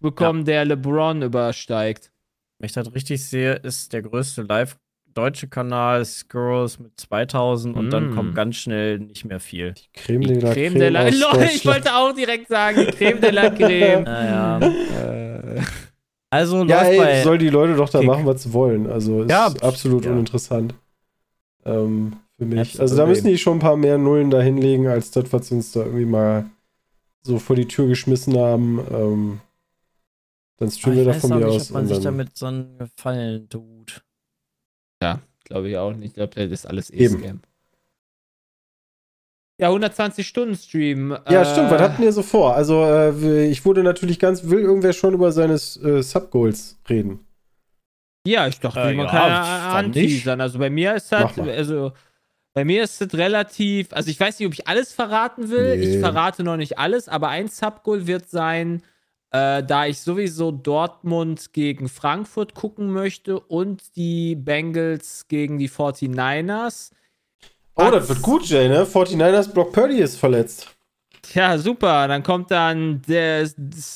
bekommen, der LeBron übersteigt. wenn ich das richtig sehe, ist der größte live deutsche Kanal Skurrus mit 2000 und dann Mm. kommt ganz schnell nicht mehr viel. Creme Die de la Creme Creme de la aus Lol, ich wollte auch direkt sagen, die Creme de la Creme. Naja. äh, Also Ja, läuft ey, bei soll die Leute doch da Kick. machen, was sie wollen. Also ist Ja, absolut ja. uninteressant. Ähm, für mich. The Also da müssen die schon ein paar mehr Nullen da hinlegen, als das, was sie uns da irgendwie mal so vor die Tür geschmissen haben. Ähm, dann streamen wir da von mir nicht, aus. ob man und sich damit so einen Gefallen tut. Ja, glaube ich auch nicht. Ich glaube, das ist alles Eben. E-Scam. Ja, 120 Stunden Stream. ja, äh, stimmt. Was hatten wir so vor? Also äh, ich wurde natürlich ganz, will irgendwer schon über seine äh, Subgoals reden? Ja, ich dachte, Äh, man ja, kann nicht? anteasern. Also bei mir ist das, mal. also bei mir ist das relativ, also ich weiß nicht, ob ich alles verraten will. Nee. Ich verrate noch nicht alles, aber ein Subgoal wird sein, äh, da ich sowieso Dortmund gegen Frankfurt gucken möchte und die Bengals gegen die 49ers. Oh, das wird gut, Jay, ne? 49ers Brock Purdy ist verletzt. Ja, super. Dann kommt dann der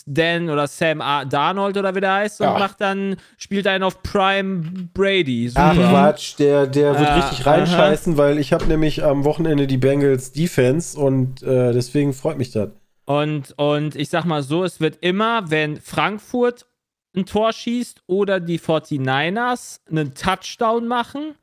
Dan oder Sam Darnold oder wie der heißt und Ja. macht dann, spielt einen auf Prime Brady. Super. Ach Quatsch, der, der wird Äh, richtig reinscheißen, weil ich habe nämlich am Wochenende die Bengals Defense und äh, deswegen freut mich das. Und, und ich sag mal so, es wird immer, wenn Frankfurt ein Tor schießt oder die 49ers einen Touchdown machen,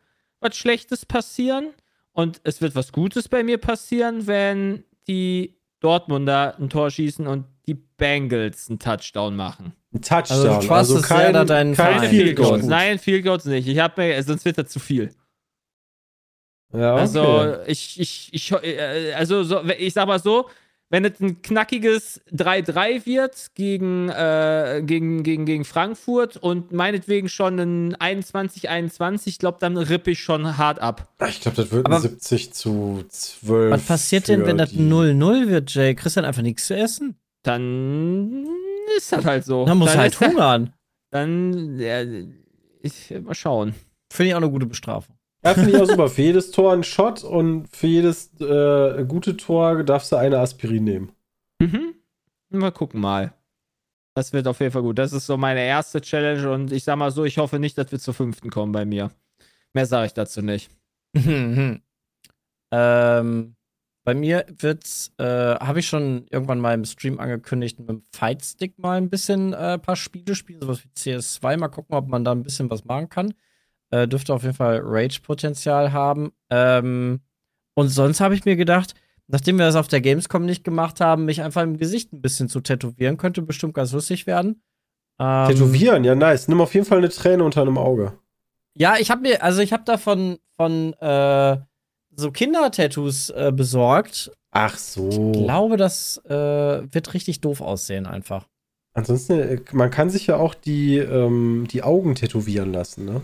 was Schlechtes passieren. Und es wird was Gutes bei mir passieren, wenn die Dortmunder ein Tor schießen und die Bengals einen Touchdown machen. Ein Touchdown. Also du Also, kein, da deinen kein Verein. Keine Field Goals. Nein, Field Goals nicht. Ich habe mir, sonst wird das zu viel. Ja, okay. Also, ich, ich, ich, äh, also, so, ich sag mal so, wenn es ein knackiges 3-3 wird gegen, äh, gegen, gegen, gegen Frankfurt und meinetwegen schon ein 21-21, ich glaube, dann rippe ich schon hart ab. ich glaube, das wird Aber- ein 70 zu 12. Was passiert denn, wenn das die- 0-0 wird, Jay? Kriegst du dann einfach nichts zu essen? Dann ist das halt so. Dann musst dann halt hungern. Dann, ja, ich, mal schauen. Finde ich auch eine gute Bestrafung. Ja, finde ich auch super. Für jedes Tor ein Shot und für jedes äh, gute Tor darfst du eine Aspirin nehmen. Mhm. Mal gucken mal. Das wird auf jeden Fall gut. Das ist so meine erste Challenge und ich sag mal so, ich hoffe nicht, dass wir zur fünften kommen bei mir. Mehr sage ich dazu nicht. ähm, bei mir wird's, äh, habe ich schon irgendwann mal im Stream angekündigt, mit dem Fightstick mal ein bisschen äh, paar Spiele spielen, sowas wie CS2. Mal gucken, ob man da ein bisschen was machen kann. Äh, dürfte auf jeden Fall Rage-Potenzial haben. Ähm, und sonst habe ich mir gedacht, nachdem wir das auf der Gamescom nicht gemacht haben, mich einfach im Gesicht ein bisschen zu tätowieren, könnte bestimmt ganz lustig werden. Ähm, Tätowieren, ja, nice. Nimm auf jeden Fall eine Träne unter einem Auge. Ja, ich habe mir, also ich habe da von, von äh, so Kindertattoos äh, besorgt. Ach so. Ich glaube, das äh, wird richtig doof aussehen einfach. Ansonsten, äh, man kann sich ja auch die, ähm, die Augen tätowieren lassen, ne?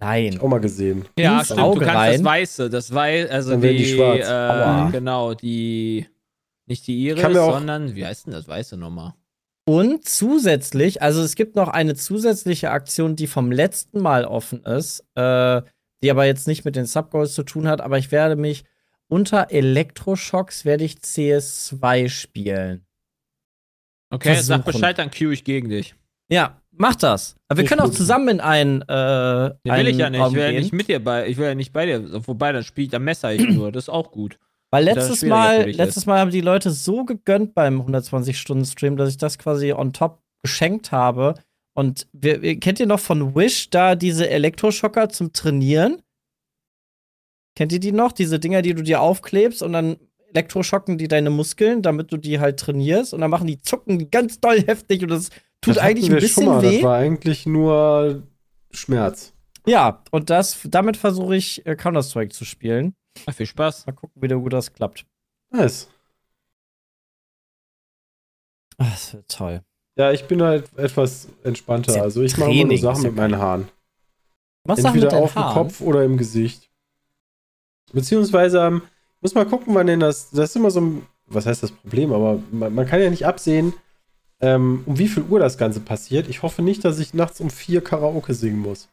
Nein. Auch mal gesehen. Ja, Ins stimmt. Auge du kannst rein. das Weiße, das Weiß, also Dann die, die schwarz. Äh, genau, die, nicht die Iris, sondern, wie heißt denn das Weiße nochmal? Und zusätzlich, also es gibt noch eine zusätzliche Aktion, die vom letzten Mal offen ist, äh, die aber jetzt nicht mit den Subgoals zu tun hat, aber ich werde mich unter Elektroschocks werde ich CS2 spielen. Okay, sag. Bescheid, dann cue ich gegen dich. Ja, mach das. Aber wir Ich können auch zusammen in ein äh, Ja, will einen ich ja nicht. Ich will ja nicht mit dir bei, ich will ja nicht bei dir, wobei dann spielt, dann messer ich nur, das ist auch gut. Weil letztes Mal, letztes Mal haben die Leute so gegönnt beim 120-Stunden-Stream, dass ich das quasi on top geschenkt habe. Und wir, wir- kennt ihr noch von Wish da diese Elektroschocker zum Trainieren? Kennt ihr die noch? Diese Dinger, die du dir aufklebst und dann elektroschocken die deine Muskeln, damit du die halt trainierst und dann machen die zucken die ganz doll heftig und das tut Das eigentlich ein wir schon bisschen mal. weh. Das war eigentlich nur Schmerz. Ja, und das, damit versuche ich äh, Counter-Strike zu spielen. Ach, viel Spaß. Mal gucken, wie gut das klappt. Nice. Das wird toll. Ja, ich bin halt etwas entspannter. Ja, Also ich mache immer nur Sachen ja mit meinen Haaren. Was Entweder auf dem? Kopf oder im Gesicht. Beziehungsweise, ähm, muss mal gucken, wann denn das. Das ist immer so ein. Was heißt das Problem? Aber man, man kann ja nicht absehen, ähm, um wie viel Uhr das Ganze passiert. Ich hoffe nicht, dass ich nachts um vier Karaoke singen muss.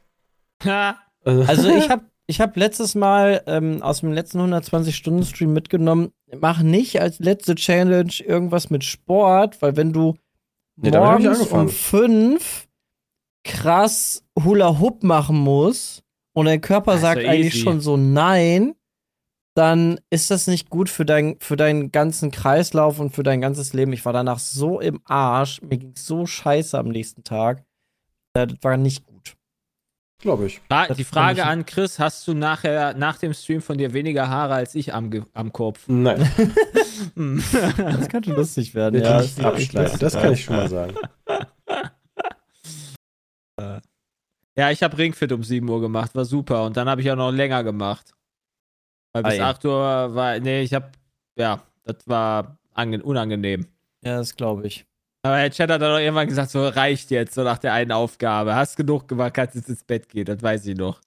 Ha, Also ich habe ich hab letztes Mal ähm, aus dem letzten 120-Stunden-Stream mitgenommen, mach nicht als letzte Challenge irgendwas mit Sport, weil wenn du Nee, morgens um fünf krass Hula Hoop machen musst und dein Körper Das ist sagt eigentlich easy. schon so nein, dann ist das nicht gut für, dein, für deinen ganzen Kreislauf und für dein ganzes Leben. Ich war danach so im Arsch, mir ging so scheiße am nächsten Tag. Äh, Das war nicht gut. Glaube ich. Fra Das die Frage ich- an Chris: Hast du nachher nach dem Stream von dir weniger Haare als ich am, Ge- am Kopf? Nein. Das könnte lustig werden. Ja, abschleifen. Das kann ich schon mal sagen. Ja, ich habe Ringfit um 7 Uhr gemacht, war super. Und dann habe ich auch noch länger gemacht. Weil bis Ei. 8 Uhr war, nee, ich habe, ja, das war ange unangenehm. Ja, das glaube ich. Aber Herr Chat hat dann auch irgendwann gesagt, so reicht jetzt, so nach der einen Aufgabe. Hast genug gemacht, kannst jetzt ins Bett gehen, das weiß ich noch.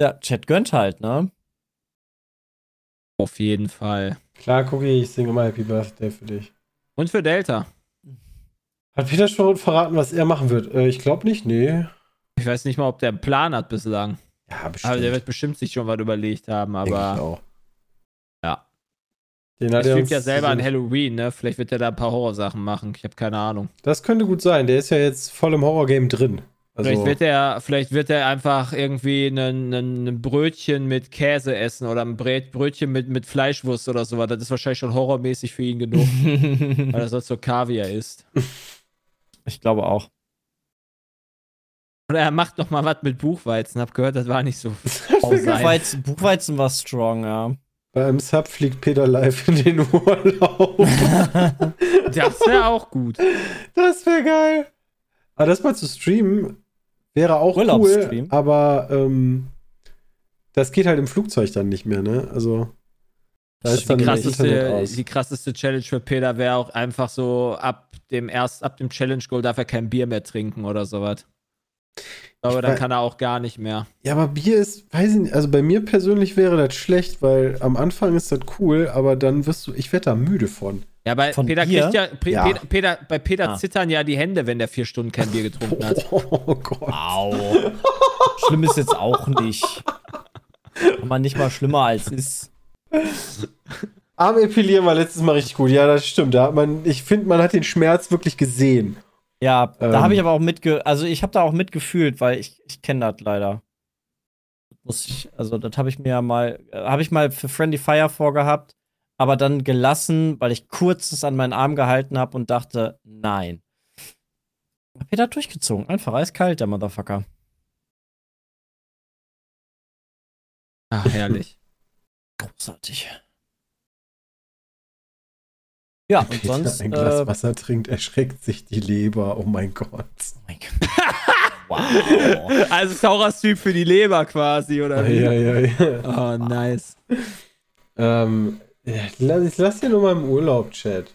Ja, Chat gönnt halt, ne? Auf jeden Fall. Klar, Cookie, ich singe mal Happy Birthday für dich. Und für Delta. Hat Peter schon verraten, was er machen wird? Äh, ich glaube nicht, nee. Ich weiß nicht mal, ob der einen Plan hat bislang. Ja, bestimmt. Aber der wird bestimmt sich schon was überlegt haben, aber auch. ja. Den Er hat er streamt ja selber an Halloween, ne? Vielleicht wird er da ein paar Horrorsachen machen. Ich habe keine Ahnung. Das könnte gut sein. Der ist ja jetzt voll im Horror-Game drin. Also, Vielleicht wird er, vielleicht wird er einfach irgendwie ein, Brötchen mit Käse essen oder ein Brät, Brötchen mit, mit Fleischwurst oder sowas. Das ist wahrscheinlich schon horrormäßig für ihn genug, weil er sonst so Kaviar isst. ich glaube auch. Oder er macht noch mal was mit Buchweizen. Hab gehört, das war nicht so. Buchweizen, Buchweizen war strong, ja. bei einem Sub fliegt Peter live in den Urlaub. Das wäre auch gut. das wäre geil. Aber das mal zu streamen wäre auch cool. Aber ähm, das geht halt im Flugzeug dann nicht mehr, ne? Also da ist dann Die krasseste, die krasseste Challenge für Peter wäre auch einfach so ab dem erst ab dem Challenge Goal darf er kein Bier mehr trinken oder sowas. Aber Ich dann kann er auch gar nicht mehr. Ja, aber Bier ist, weiß ich nicht, also bei mir persönlich wäre das schlecht, weil am Anfang ist das cool, aber dann wirst du, ich werde da müde von. Ja, bei Von Peter ja, Ja. Peter, Peter, bei Peter Ah. zittern ja die Hände, wenn der vier Stunden kein Bier getrunken hat. Oh Gott. Au. Schlimm ist jetzt auch nicht. Kann man nicht mal schlimmer als ist. Arm epilieren war letztes Mal richtig gut. Ja, das stimmt. Da hat man, ich finde, man hat den Schmerz wirklich gesehen. Ja, Ähm. da habe ich aber auch mitge... Also ich habe da auch mitgefühlt, weil ich, ich kenne das leider. Muss ich, also das habe ich mir ja mal, äh, habe ich mal für Friendly Fire vorgehabt, aber dann gelassen, weil ich kurz es an meinen Arm gehalten habe und dachte, nein. Hab Peter hat durchgezogen. Einfach eiskalt, der Motherfucker. Ach, herrlich. Großartig. Ja, und Peter sonst. ein Glas äh, Wasser trinkt, erschreckt sich die Leber. Oh mein Gott. oh mein Gott. wow. Also Taucherstream für die Leber quasi, oder wie? Ja, ja, ja. Oh, nice. Ähm, ja, lass- ich lass dir nur mal im Urlaub, Chat.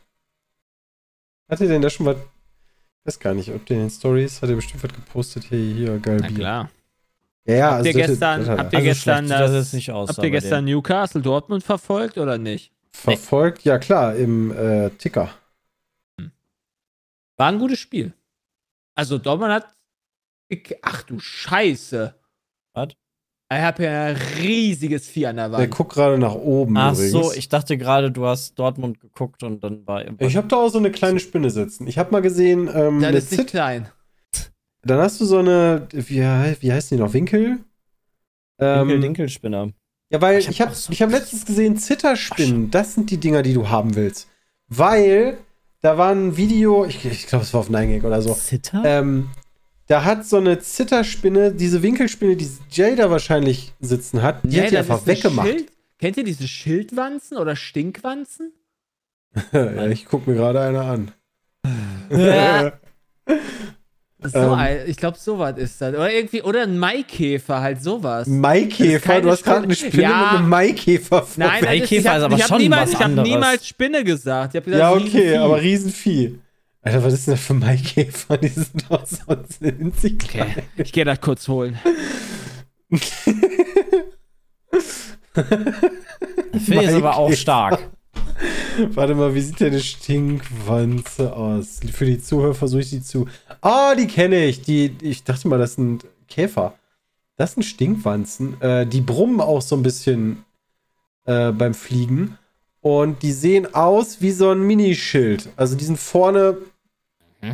Hat er denn da schon was? Ich weiß gar nicht, ob der in den Stories hat er bestimmt was gepostet. Hier, hier, geil. Na Bier. klar. Ja, ja, Habt ihr das- gestern- das habt ihr Also gestern das das- nicht aus. Habt ihr gestern Newcastle Dortmund verfolgt oder nicht? Verfolgt? Ja, klar, im äh, Ticker. War ein gutes Spiel. Also Dortmund hat. Ich, ach du Scheiße. Was? Ich habe ja ein riesiges Vieh an der Der Wand. guckt gerade nach oben Ach übrigens. so, ich dachte gerade, du hast Dortmund geguckt und dann war. Ich habe da auch so eine kleine Spinne sitzen. Ich habe mal gesehen, ähm, Das ist nicht Zit klein. dann hast du so eine, wie, wie heißt die noch, Winkel? Ähm, Dinkel, Dinkelspinner. Ja, weil Ich ich hab habe ich hab letztens gesehen, Zitterspinnen, das sind die Dinger, die du haben willst. Weil da war ein Video, ich, ich glaube, es war auf 9gag oder so. Zitter? Ähm, da hat so eine Zitterspinne, diese Winkelspinne, die Jada wahrscheinlich sitzen hat, die Nee, hat die einfach weggemacht. Schild- Kennt ihr diese Schildwanzen oder Stinkwanzen? ja, ich guck mir gerade eine an. So, Ähm. ich glaube, sowas ist das. Oder irgendwie, oder ein Maikäfer, halt sowas. Ist Maikäfer, du hast gerade eine Spinne. Ja. mit einem Maikäfer vor. Nein, Maikäfer ich hab, ist aber ich schon niemals, was Ich habe niemals Spinne gesagt. Ich gesagt Ja, okay, Riesenvieh. aber Riesenvieh. Alter, was ist denn das für Maikäfer? Die sind doch sonst winzig klein. Okay, ich gehe das kurz holen. Finde ich aber auch stark. Warte mal, wie sieht denn eine Stinkwanze aus? Für die Zuhörer versuche ich die zu. Ah, die kenne ich. Die, ich dachte mal, das sind Käfer. Das sind Stinkwanzen. Äh, die brummen auch so ein bisschen äh, beim Fliegen. Und die sehen aus wie so ein Minischild. Also die sind vorne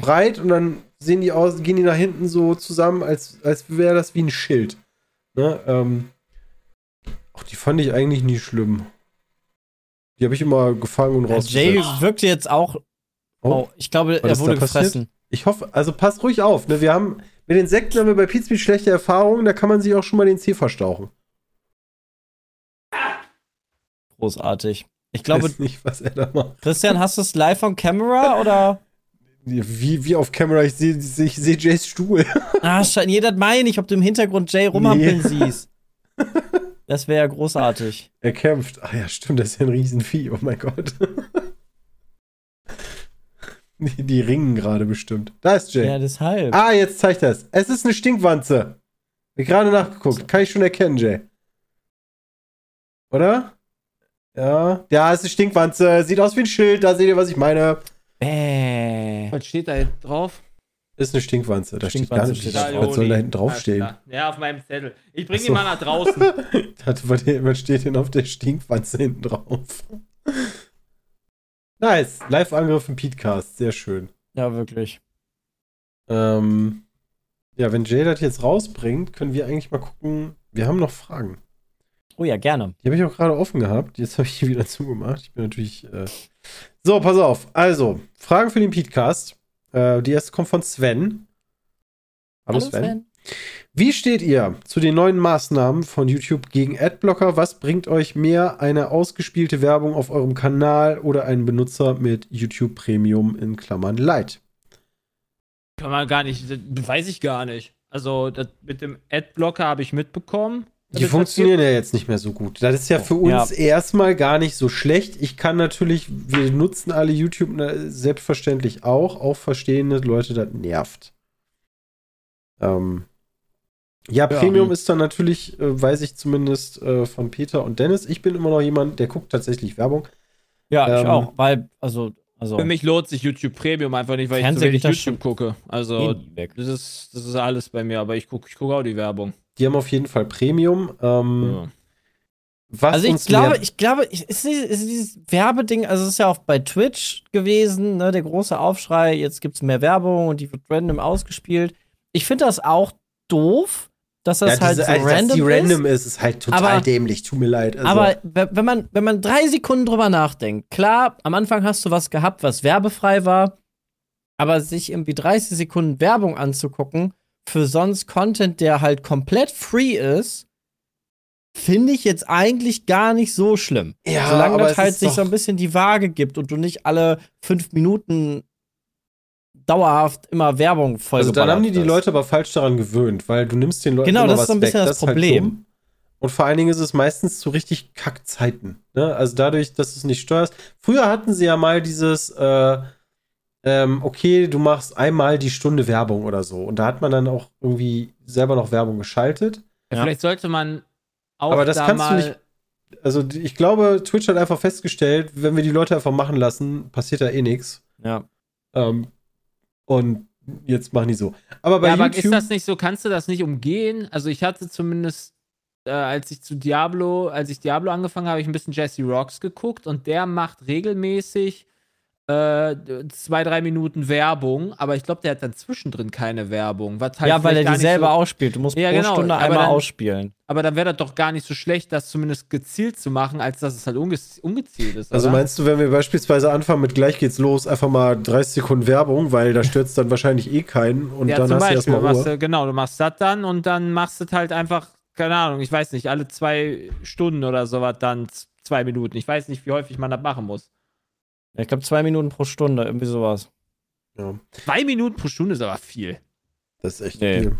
breit und dann sehen die aus, gehen die nach hinten so zusammen, als, als wäre das wie ein Schild. Ne? Ähm, ach, die fand ich eigentlich nie schlimm. Die habe ich immer gefangen und Ja, Jay wirkte jetzt auch. Oh, ich glaube, er wurde passiert? gefressen. Ich hoffe, also passt ruhig auf. Ne? Wir haben mit Insekten haben wir bei Pizza schlechte Erfahrungen, da kann man sich auch schon mal den Zeh verstauchen. Großartig. Ich Ich glaube, weiß nicht, was er da macht. Christian, hast du es live on camera oder? Wie, wie auf Kamera, ich sehe ich seh Jays Stuhl. Ah, schein, jeder meine ich, ob du im Hintergrund Jay rumhampeln siehst. Das wäre ja großartig. Er kämpft. Ach ja, stimmt, das ist ja ein Riesenvieh. Oh mein Gott. die, die ringen gerade bestimmt. Da ist Jay. Ja, deshalb. Ah, jetzt zeigt er es. Es ist eine Stinkwanze. Hab gerade nachgeguckt. Kann ich schon erkennen, Jay. Oder? Ja. Ja, es ist eine Stinkwanze. Sieht aus wie ein Schild. Da seht ihr, was ich meine. Bäh. Was steht da jetzt drauf? Ist eine Stinkwanze. Da steht Stinkwanze gar nicht. steht Was da. soll da hinten draufstehen? Ja, auf meinem Zettel. Ich bring Ach ihn so. mal nach draußen. Was steht denn auf der Stinkwanze hinten drauf? nice. Live-Angriff im Petecast. Sehr schön. Ja, wirklich. Ähm, ja, wenn Jay das jetzt rausbringt, können wir eigentlich mal gucken. Wir haben noch Fragen. Oh ja, gerne. Die habe ich auch gerade offen gehabt. Jetzt habe ich die wieder zugemacht. Ich bin natürlich. Äh so, pass auf. Also, Fragen für den Petecast. Äh, die erste kommt von Sven. Hallo, Sven. Wie steht ihr zu den neuen Maßnahmen von YouTube gegen Adblocker? Was bringt euch mehr, eine ausgespielte Werbung auf eurem Kanal oder einen Benutzer mit YouTube Premium in Klammern Light? Kann man gar nicht, das weiß ich gar nicht. Also, das mit dem Adblocker habe ich mitbekommen. Die funktionieren ja jetzt nicht mehr so gut. Das ist ja für uns Ja. erstmal gar nicht so schlecht. Ich kann natürlich, wir nutzen alle YouTube selbstverständlich auch, auch verstehen, dass Leute das nervt. Ähm, ja, Ja. Premium ist dann natürlich, äh, weiß ich zumindest äh, von Peter und Dennis. Ich bin immer noch jemand, der guckt tatsächlich Werbung. Ja, ich Ähm, auch, weil, also, also. Für mich lohnt sich YouTube Premium einfach nicht, weil ich zu wenig YouTube gucke. Also, eh das ist, das ist alles bei mir, aber ich gucke ich guck auch die Werbung. Die haben auf jeden Fall Premium. Ähm, Ja. Was Also ich glaube, ich glaube, ich- ist dieses, ist dieses Werbeding, also es ist ja auch bei Twitch gewesen, ne, der große Aufschrei, jetzt gibt es mehr Werbung und die wird random ausgespielt. Ich finde das auch doof, dass das ja, halt diese, so also, random dass die ist. random ist, ist halt total Aber- dämlich. Tut mir leid. Also, Aber we- wenn man, wenn man drei Sekunden drüber nachdenkt, klar, am Anfang hast du was gehabt, was werbefrei war, aber sich irgendwie 30 Sekunden Werbung anzugucken für sonst Content, der halt komplett free ist, finde ich jetzt eigentlich gar nicht so schlimm. Ja, Solange das halt ist sich so ein bisschen die Waage gibt und du nicht alle fünf Minuten dauerhaft immer Werbung voll Also dann haben die die Leute aber falsch daran gewöhnt, weil du nimmst den Leuten Genau, das ist was so ein bisschen weg. das ist halt Problem. dumm. und vor allen Dingen ist es meistens zu richtig Kackzeiten. Ne? Also dadurch, dass du es nicht steuerst. Früher hatten sie ja mal dieses, äh, ähm, okay, du machst einmal die Stunde Werbung oder so. Und da hat man dann auch irgendwie selber noch Werbung geschaltet. Ja, Ja. Vielleicht sollte man auch Aber das da kannst du nicht- Also ich glaube, Twitch hat einfach festgestellt, wenn wir die Leute einfach machen lassen, passiert da eh nichts. Ja. Ähm, und jetzt machen die so. Aber bei ja, aber YouTube. ist das nicht so, kannst du das nicht umgehen? Also ich hatte zumindest, äh, als ich zu Diablo, als ich Diablo angefangen habe, habe ich ein bisschen Jesse Rocks geguckt und der macht regelmäßig äh, zwei, drei Minuten Werbung, aber ich glaube, der hat dann zwischendrin keine Werbung. Was halt ja, weil er die selber so, ausspielt. Du musst Ja, pro genau, Stunde einmal dann- ausspielen. Aber dann wäre das doch gar nicht so schlecht, das zumindest gezielt zu machen, als dass es halt unge ungezielt ist. Also oder? meinst du, wenn wir beispielsweise anfangen mit gleich geht's los, einfach mal 30 Sekunden Werbung, weil da stürzt dann wahrscheinlich eh keinen und ja, dann zum hast du Beispiel, erstmal machst Ruhe. du, genau, du machst das dann und dann machst du halt einfach, keine Ahnung, ich weiß nicht, alle zwei Stunden oder sowas dann zwei Minuten. Ich weiß nicht, wie häufig man das machen muss. Ja, Ich glaube, zwei Minuten pro Stunde, irgendwie sowas. Ja, Zwei Minuten pro Stunde ist aber viel. das ist echt Nee. viel.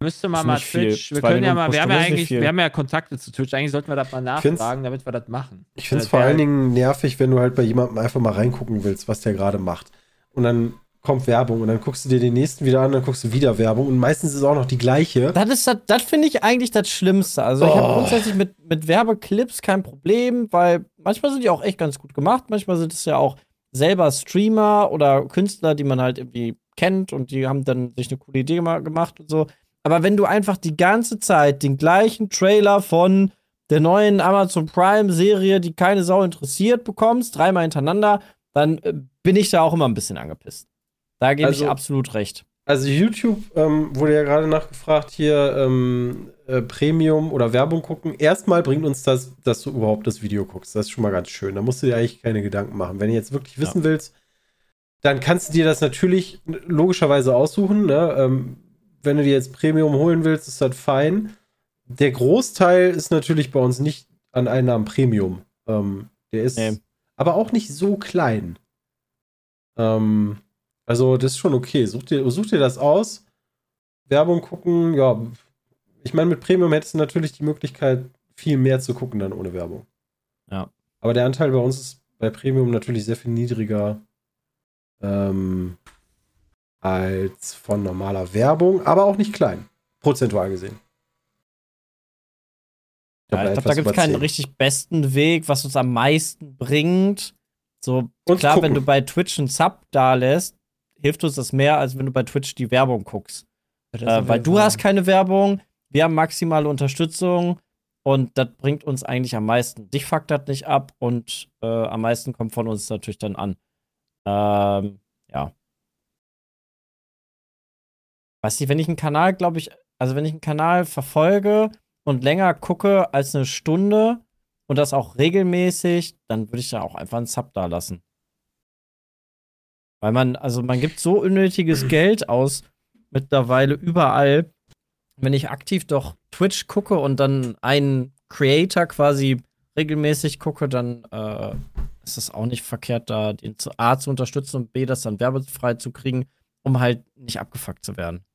Müsste man mal nicht viel. Twitch, wir Zwei können ja Minuten mal, pro wir haben ja eigentlich, wir haben ja Kontakte zu Twitch, eigentlich sollten wir das mal find's- nachfragen, damit wir das machen. Ich finde es Äh, vor allen Dingen nervig, wenn du halt bei jemandem einfach mal reingucken willst, was der gerade macht. Und dann kommt Werbung und dann guckst du dir den nächsten wieder an, dann guckst du wieder Werbung und meistens ist es auch noch die gleiche. Das ist das, das finde ich eigentlich das Schlimmste. Also ich habe Oh. grundsätzlich mit, mit Werbeclips kein Problem, weil manchmal sind die auch echt ganz gut gemacht. Manchmal sind es ja auch selber Streamer oder Künstler, die man halt irgendwie kennt und die haben dann sich eine coole Idee gema- gemacht und so. Aber wenn du einfach die ganze Zeit den gleichen Trailer von der neuen Amazon Prime Serie, die keine Sau interessiert, bekommst, dreimal hintereinander, dann äh, bin ich da auch immer ein bisschen angepisst. Da gebe Also- ich absolut recht. Also YouTube ähm, wurde ja gerade nachgefragt, hier ähm, äh, Premium oder Werbung gucken. Erstmal bringt uns das, dass du überhaupt das Video guckst. Das ist schon mal ganz schön. Da musst du dir eigentlich keine Gedanken machen. Wenn du jetzt wirklich wissen willst, dann kannst du dir das natürlich logischerweise aussuchen. Ne? Ähm, wenn du dir jetzt Premium holen willst, ist das fein. Der Großteil ist natürlich bei uns nicht an Einnahmen Premium. Ähm, der ist Nee. aber auch nicht so klein. Ähm, also, das ist schon okay. Such dir, such dir das aus. Werbung gucken, ja. Ich meine, mit Premium hättest du natürlich die Möglichkeit, viel mehr zu gucken dann ohne Werbung. Ja. Aber der Anteil bei uns ist bei Premium natürlich sehr viel niedriger ähm, als von normaler Werbung, aber auch nicht klein. Prozentual gesehen. Ja, ich glaube, da etwas gibt es keinen 10. richtig besten Weg, was uns am meisten bringt. So, Und klar, gucken. wenn du bei Twitch einen Sub da lässt, hilft uns das mehr, als wenn du bei Twitch die Werbung guckst. Äh, weil du hast keine Werbung, wir haben maximale Unterstützung und das bringt uns eigentlich am meisten. Dich fuckt das nicht ab und äh, am meisten kommt von uns natürlich dann an. Ähm, ja. Weiß nicht, wenn ich einen Kanal, glaube ich, also wenn ich einen Kanal verfolge und länger gucke als eine Stunde und das auch regelmäßig, dann würde ich da auch einfach einen Sub da lassen. Weil man, also man gibt so unnötiges Geld aus mittlerweile überall. Wenn ich aktiv doch Twitch gucke und dann einen Creator quasi regelmäßig gucke, dann äh, ist es auch nicht verkehrt, da den zu A zu unterstützen und B das dann werbefrei zu kriegen, um halt nicht abgefuckt zu werden.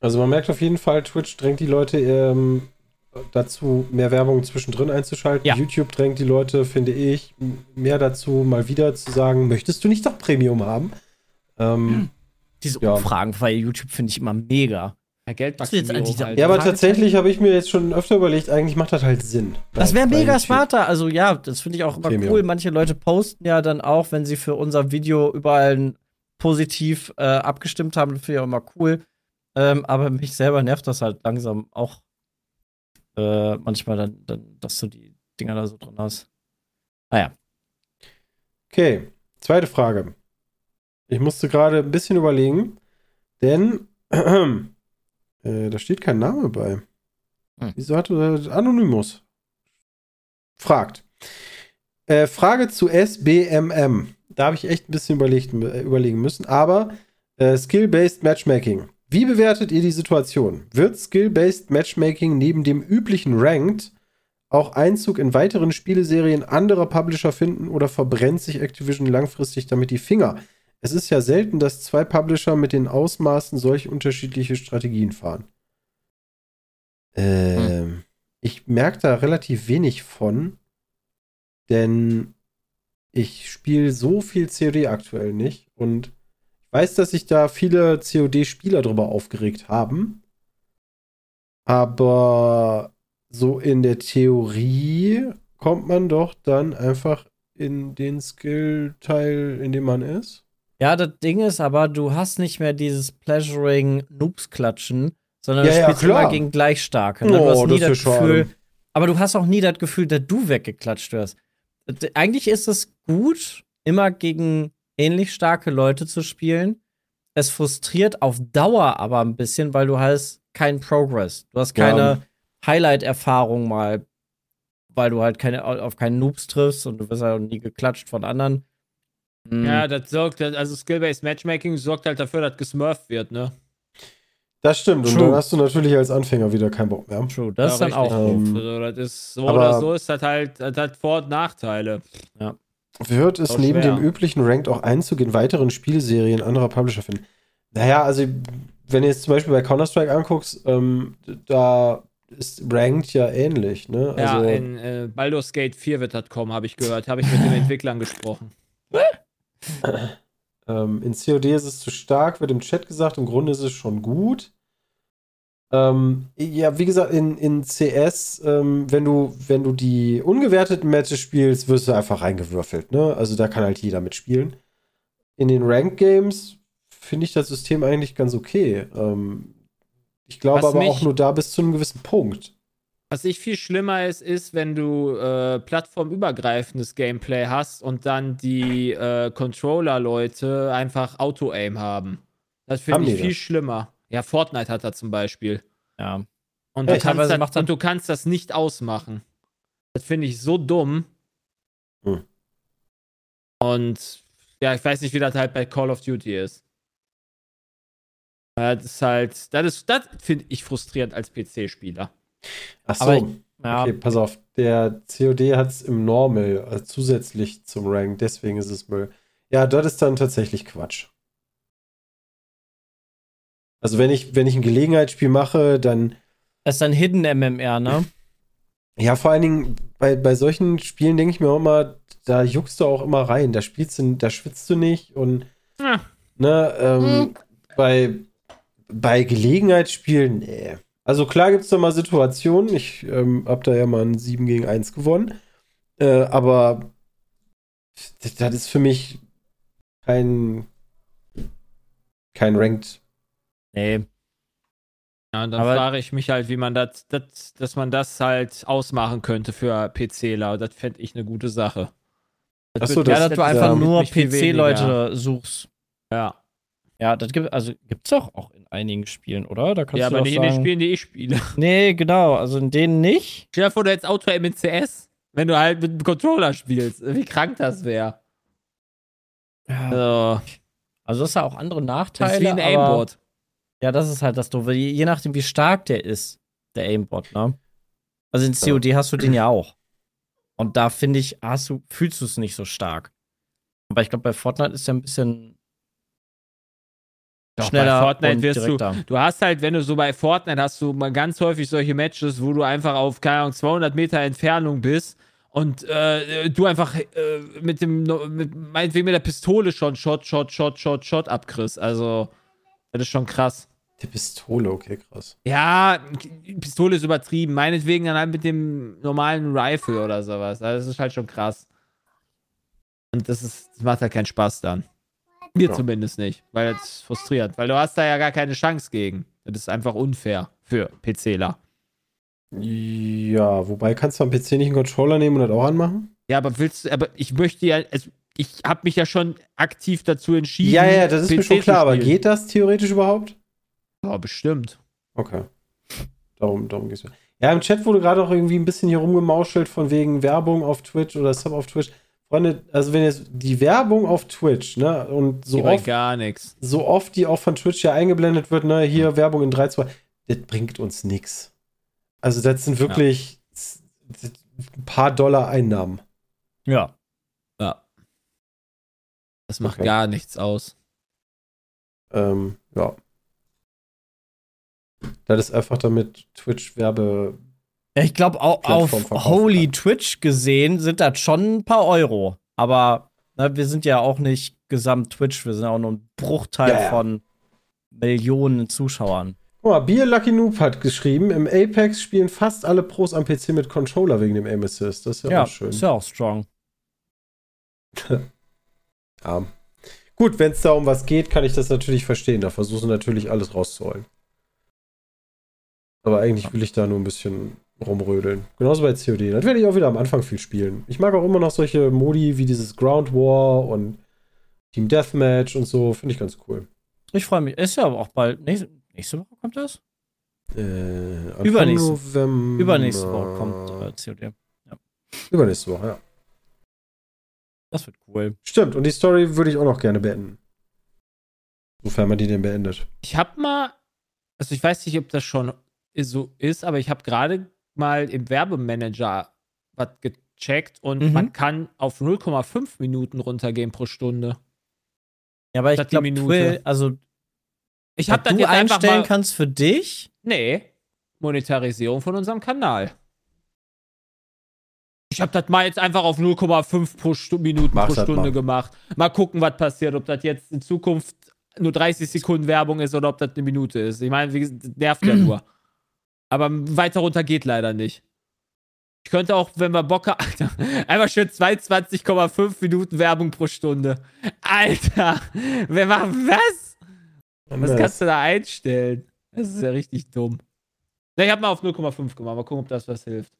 Also man merkt auf jeden Fall, Twitch drängt die Leute ähm, dazu, mehr Werbung zwischendrin einzuschalten. Ja. YouTube drängt die Leute, finde ich, mehr dazu, mal wieder zu sagen, möchtest du nicht doch Premium haben? Ähm, Diese Ja. Umfragen bei YouTube finde ich immer mega. Ja, wir jetzt dieser- halt. ja, aber tatsächlich habe ich mir jetzt schon öfter überlegt, eigentlich macht das halt Sinn. Das wäre mega YouTube. smarter. Also ja, das finde ich auch immer Premium. cool. Manche Leute posten ja dann auch, wenn sie für unser Video überall positiv äh, abgestimmt haben. Das finde ich auch immer cool. Ähm, aber mich selber nervt das halt langsam auch äh, manchmal, dann, dann, dass du die Dinger da so drin hast. Naja. Okay, zweite Frage. Ich musste gerade ein bisschen überlegen, denn äh, da steht kein Name bei. Hm. Wieso hat äh, Anonymous? Fragt. Äh, Frage zu SBMM. Da habe ich echt ein bisschen überlegt, äh, überlegen müssen, aber äh, Skill-Based Matchmaking. Wie bewertet ihr die Situation? Wird Skill-Based Matchmaking neben dem üblichen Ranked auch Einzug in weiteren Spieleserien anderer Publisher finden oder verbrennt sich Activision langfristig damit die Finger? Es ist ja selten, dass zwei Publisher mit den Ausmaßen solch unterschiedliche Strategien fahren. Ähm, Ich merke da relativ wenig von, denn ich spiele so viel COD aktuell nicht und ich weiß, dass sich da viele COD-Spieler drüber aufgeregt haben. Aber so in der Theorie kommt man doch dann einfach in den Skill-Teil, in dem man ist. Ja, das Ding ist aber, du hast nicht mehr dieses Pleasuring Noobs klatschen, sondern Ja, du ja, spielst klar. immer gegen Gleichstarke. Ne? du Oh, hast nie das das ja Gefühl, schade. aber du hast auch nie das Gefühl, dass du weggeklatscht wirst. Eigentlich ist es gut, immer gegen ähnlich starke Leute zu spielen. Es frustriert auf Dauer aber ein bisschen, weil du hast keinen Progress. Du hast keine Ja. Highlight-Erfahrung mal, weil du halt keine, auf keinen Noobs triffst und du wirst halt nie geklatscht von anderen. Ja, das sorgt, also Skill-Based Matchmaking sorgt halt dafür, dass gesmurft wird, ne? Das stimmt. Und True. dann hast du natürlich als Anfänger wieder keinen Bock mehr. True, das ist Ja, dann auch. Ähm. Also, das ist so aber- oder so ist das halt, das hat Vor- und Nachteile. Wird es neben schwer. dem üblichen Ranked auch Einzug in weiteren Spielserien anderer Publisher finden? Naja, also wenn du jetzt zum Beispiel bei Counter-Strike anguckst, ähm, da ist Ranked ja ähnlich, ne? Ja, Also, in äh, Baldur's Gate 4 wird das kommen, habe ich gehört. Habe ich mit den Entwicklern gesprochen. ähm, in COD ist es zu stark, wird im Chat gesagt, im Grunde ist es schon gut. Ähm, ja, wie gesagt, in, in CS, ähm, wenn du, wenn du die ungewerteten Matches spielst, wirst du einfach reingewürfelt, ne? Also da kann halt jeder mitspielen. In den Ranked Games finde ich das System eigentlich ganz okay. Ähm, ich glaube Was aber auch nur da bis zu einem gewissen Punkt. Was ich viel schlimmer ist, ist, wenn du äh, plattformübergreifendes Gameplay hast und dann die äh, Controller-Leute einfach Auto-Aim haben. Das finde ich viel das? schlimmer. Ja, Fortnite hat das zum Beispiel. Ja. Und, Ja, du, kannst das, und du kannst das nicht ausmachen. Das finde ich so dumm. Hm. Und ja, ich weiß nicht, wie das halt bei Call of Duty ist. Das ist halt, das ist, das finde ich frustrierend als PC-Spieler. Ach so. Aber Ja, Okay, pass auf. Der COD hat es im Normal also zusätzlich zum Rank, deswegen ist es Müll. Ja, das ist dann tatsächlich Quatsch. Also wenn ich, wenn ich ein Gelegenheitsspiel mache, dann, das ist ein Hidden MMR, ne? ja, vor allen Dingen bei, bei solchen Spielen denke ich mir auch immer, da juckst du auch immer rein, da spielst du, da schwitzt du nicht und Ja. ne, ähm, bei, bei Gelegenheitsspielen, nee. Also klar gibt es da mal Situationen, ich ähm, hab da ja mal ein 7 gegen 1 gewonnen, äh, aber das, das ist für mich kein kein Ranked. Nee. Ja, und dann Aber- frage ich mich halt, wie man das, das, dass man das halt ausmachen könnte für PCler. Das fände ich eine gute Sache. Ach so, wird- das- Ja, dass du das- einfach ja, nur PC-Leute suchst. Ja, Ja, das gibt also gibt's doch auch in einigen Spielen, oder? Da kannst ja du aber nicht in den sagen, Spielen, die ich spiele. Nee, genau, also in denen nicht. Stell dir vor, du hättest Auto im CS, wenn du halt mit dem Controller spielst. Wie krank das wäre. Ja. Also, Also das ist ja auch andere das Nachteile. ist wie ein Aimbot. Ja, das ist halt das Doofe. Je, nachdem, wie stark der ist, der Aimbot, ne? Also in COD hast du den ja auch. Und da finde ich, hast du, fühlst du es nicht so stark. Aber ich glaube, bei Fortnite ist ja ein bisschen Doch, schneller bei Fortnite und wirst du, direkter. du hast halt, wenn du so bei Fortnite hast du mal ganz häufig solche Matches, wo du einfach auf, keine Ahnung, 200 Meter Entfernung bist und äh, du einfach äh, mit dem, mit, meinetwegen mit der Pistole schon Shot, Shot, Shot, Shot, Shot abkriegst. Also, das ist schon krass. Die Pistole, okay, krass. Ja, Pistole ist übertrieben. Meinetwegen dann halt mit dem normalen Rifle oder sowas. Also, das ist halt schon krass. Und das, ist, das macht halt keinen Spaß dann. Mir Ja. zumindest nicht, weil das ist frustrierend. Weil du hast da ja gar keine Chance gegen. Das ist einfach unfair für PCler. Ja, wobei kannst du am PC nicht einen Controller nehmen und das auch anmachen? Ja, aber willst du, aber ich möchte ja, also ich habe mich ja schon aktiv dazu entschieden. Ja, ja, das ist mir PC schon zu klar, aber geht das theoretisch überhaupt? Ja, bestimmt. Okay. Darum, darum geht's mir. Ja, im Chat wurde gerade auch irgendwie ein bisschen hier rumgemauschelt von wegen Werbung auf Twitch oder Sub auf Twitch. Freunde, also wenn jetzt die Werbung auf Twitch, ne, und so bei oft, gar nichts. so oft die auch von Twitch ja eingeblendet wird, ne, hier Werbung in 3, 2, das bringt uns nichts. Also das sind wirklich s- ein paar Dollar Einnahmen. Ja. Ja. Das macht Okay. gar nichts aus. Ähm, ja. Das ist einfach damit Twitch Werbe. Ja, ich glaube, au auf Holy kann. Twitch gesehen sind das schon ein paar Euro. Aber ne, wir sind ja auch nicht gesamt Twitch, wir sind auch nur ein Bruchteil Ja, ja. von Millionen Zuschauern. Guck mal, Beer Lucky Noob hat geschrieben, im Apex spielen fast alle Pros am PC mit Controller wegen dem Aim Assist. Das ist ja, Ja, auch schön. ist ja auch strong. Ja. Gut, wenn es da um was geht, kann ich das natürlich verstehen. Da versuchen natürlich alles rauszuholen. Aber eigentlich will ich da nur ein bisschen rumrödeln. Genauso bei COD. Das werde ich auch wieder am Anfang viel spielen. Ich mag auch immer noch solche Modi wie dieses Ground War und Team Deathmatch und so. Finde ich ganz cool. Ich freue mich. Ist ja aber auch bald. Nächste, nächste Woche kommt das? Äh, Übernächste- November. Übernächste Woche kommt äh, COD. Übernächste Woche, ja. Das wird cool. Stimmt, und die Story würde ich auch noch gerne beenden. Sofern man die denn beendet. Ich habe mal, also ich weiß nicht, ob das schon so ist, aber ich habe gerade mal im Werbemanager was gecheckt und Mhm. man kann auf 0,5 Minuten runtergehen pro Stunde. Ja, aber ich glaube, Minute. also Ich habe das du jetzt einfach einstellen mal, kannst für dich. Nee, Monetarisierung von unserem Kanal. Ich habe das mal jetzt einfach auf 0,5 pro Stu Minuten Mach pro das Stunde mal. gemacht. Mal gucken, was passiert, ob das jetzt in Zukunft nur 30 Sekunden Werbung ist oder ob das eine Minute ist. Ich meine, wie nervt ja nur. Aber weiter runter geht leider nicht. Ich könnte auch, wenn wir Bock haben, Alter, einfach schön 22,5 Minuten Werbung pro Stunde. Alter, wer macht was? Was kannst du da einstellen? Das ist ja richtig dumm. Na, ich habe mal auf 0,5 gemacht. Mal gucken, ob das was hilft.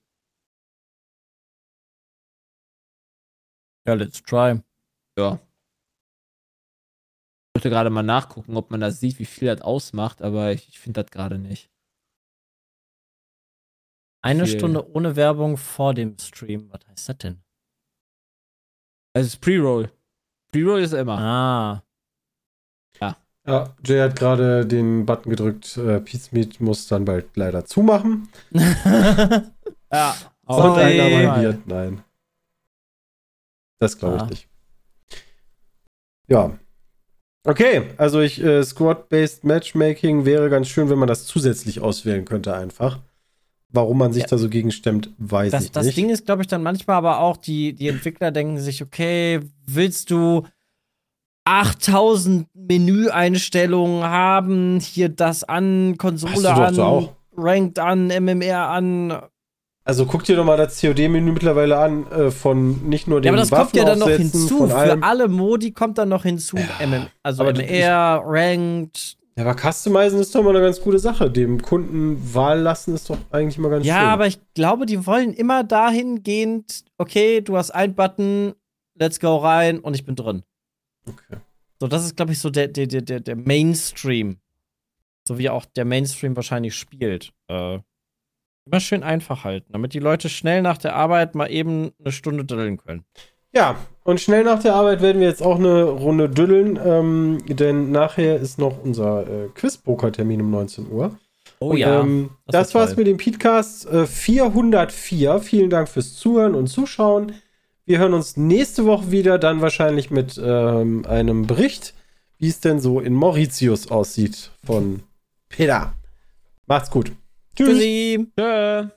Ja, let's try. Ja. Ich wollte gerade mal nachgucken, ob man das sieht, wie viel das ausmacht, aber ich, ich finde das gerade nicht. Eine Viel. Stunde ohne Werbung vor dem Stream. Was heißt das denn? Also, es ist Pre-Roll. Pre-Roll ist immer. Ah. Ja, Jay hat gerade den Button gedrückt. Äh, Pete's Meat muss dann bald leider zumachen. Ja. Und Sorry. einer. Nein. Das glaube ich Ah. nicht. Ja. Okay, also ich, äh, Squad-Based Matchmaking wäre ganz schön, wenn man das zusätzlich auswählen könnte, einfach. Warum man sich Ja. da so gegen stemmt, weiß Das, ich das nicht. Ding ist, glaube ich, dann manchmal aber auch, die, die Entwickler denken sich, okay, willst du 8000 Menüeinstellungen haben, hier das an, Konsole an, so. Ranked an, MMR an. Also guck dir doch mal das COD-Menü mittlerweile an, äh, von nicht nur den Ja, aber das kommt ja dann noch hinzu. Für alle Modi kommt dann noch hinzu. MM, also aber MR, Ranked. Ja, aber Customizen ist doch mal eine ganz gute Sache. Dem Kunden Wahl lassen ist doch eigentlich mal ganz Ja, schön. aber ich glaube, die wollen immer dahingehend, okay, du hast einen Button, let's go rein und ich bin drin. Okay. So, das ist, glaube ich, so der, der, der, der, der Mainstream. So wie auch der Mainstream wahrscheinlich spielt. Äh, immer schön einfach halten, damit die Leute schnell nach der Arbeit mal eben eine Stunde drillen können. Ja, und schnell nach der Arbeit werden wir jetzt auch eine Runde düddeln, ähm, denn nachher ist noch unser äh, Quiz-Poker-Termin um 19 Uhr. Oh Und, ähm, das das, war's mit dem Podcast äh, 404. Vielen Dank fürs Zuhören und Zuschauen. Wir hören uns nächste Woche wieder, dann wahrscheinlich mit ähm, einem Bericht, wie es denn so in Mauritius aussieht von Peter. Macht's gut. Tschüss. Tschüssi. Tschö.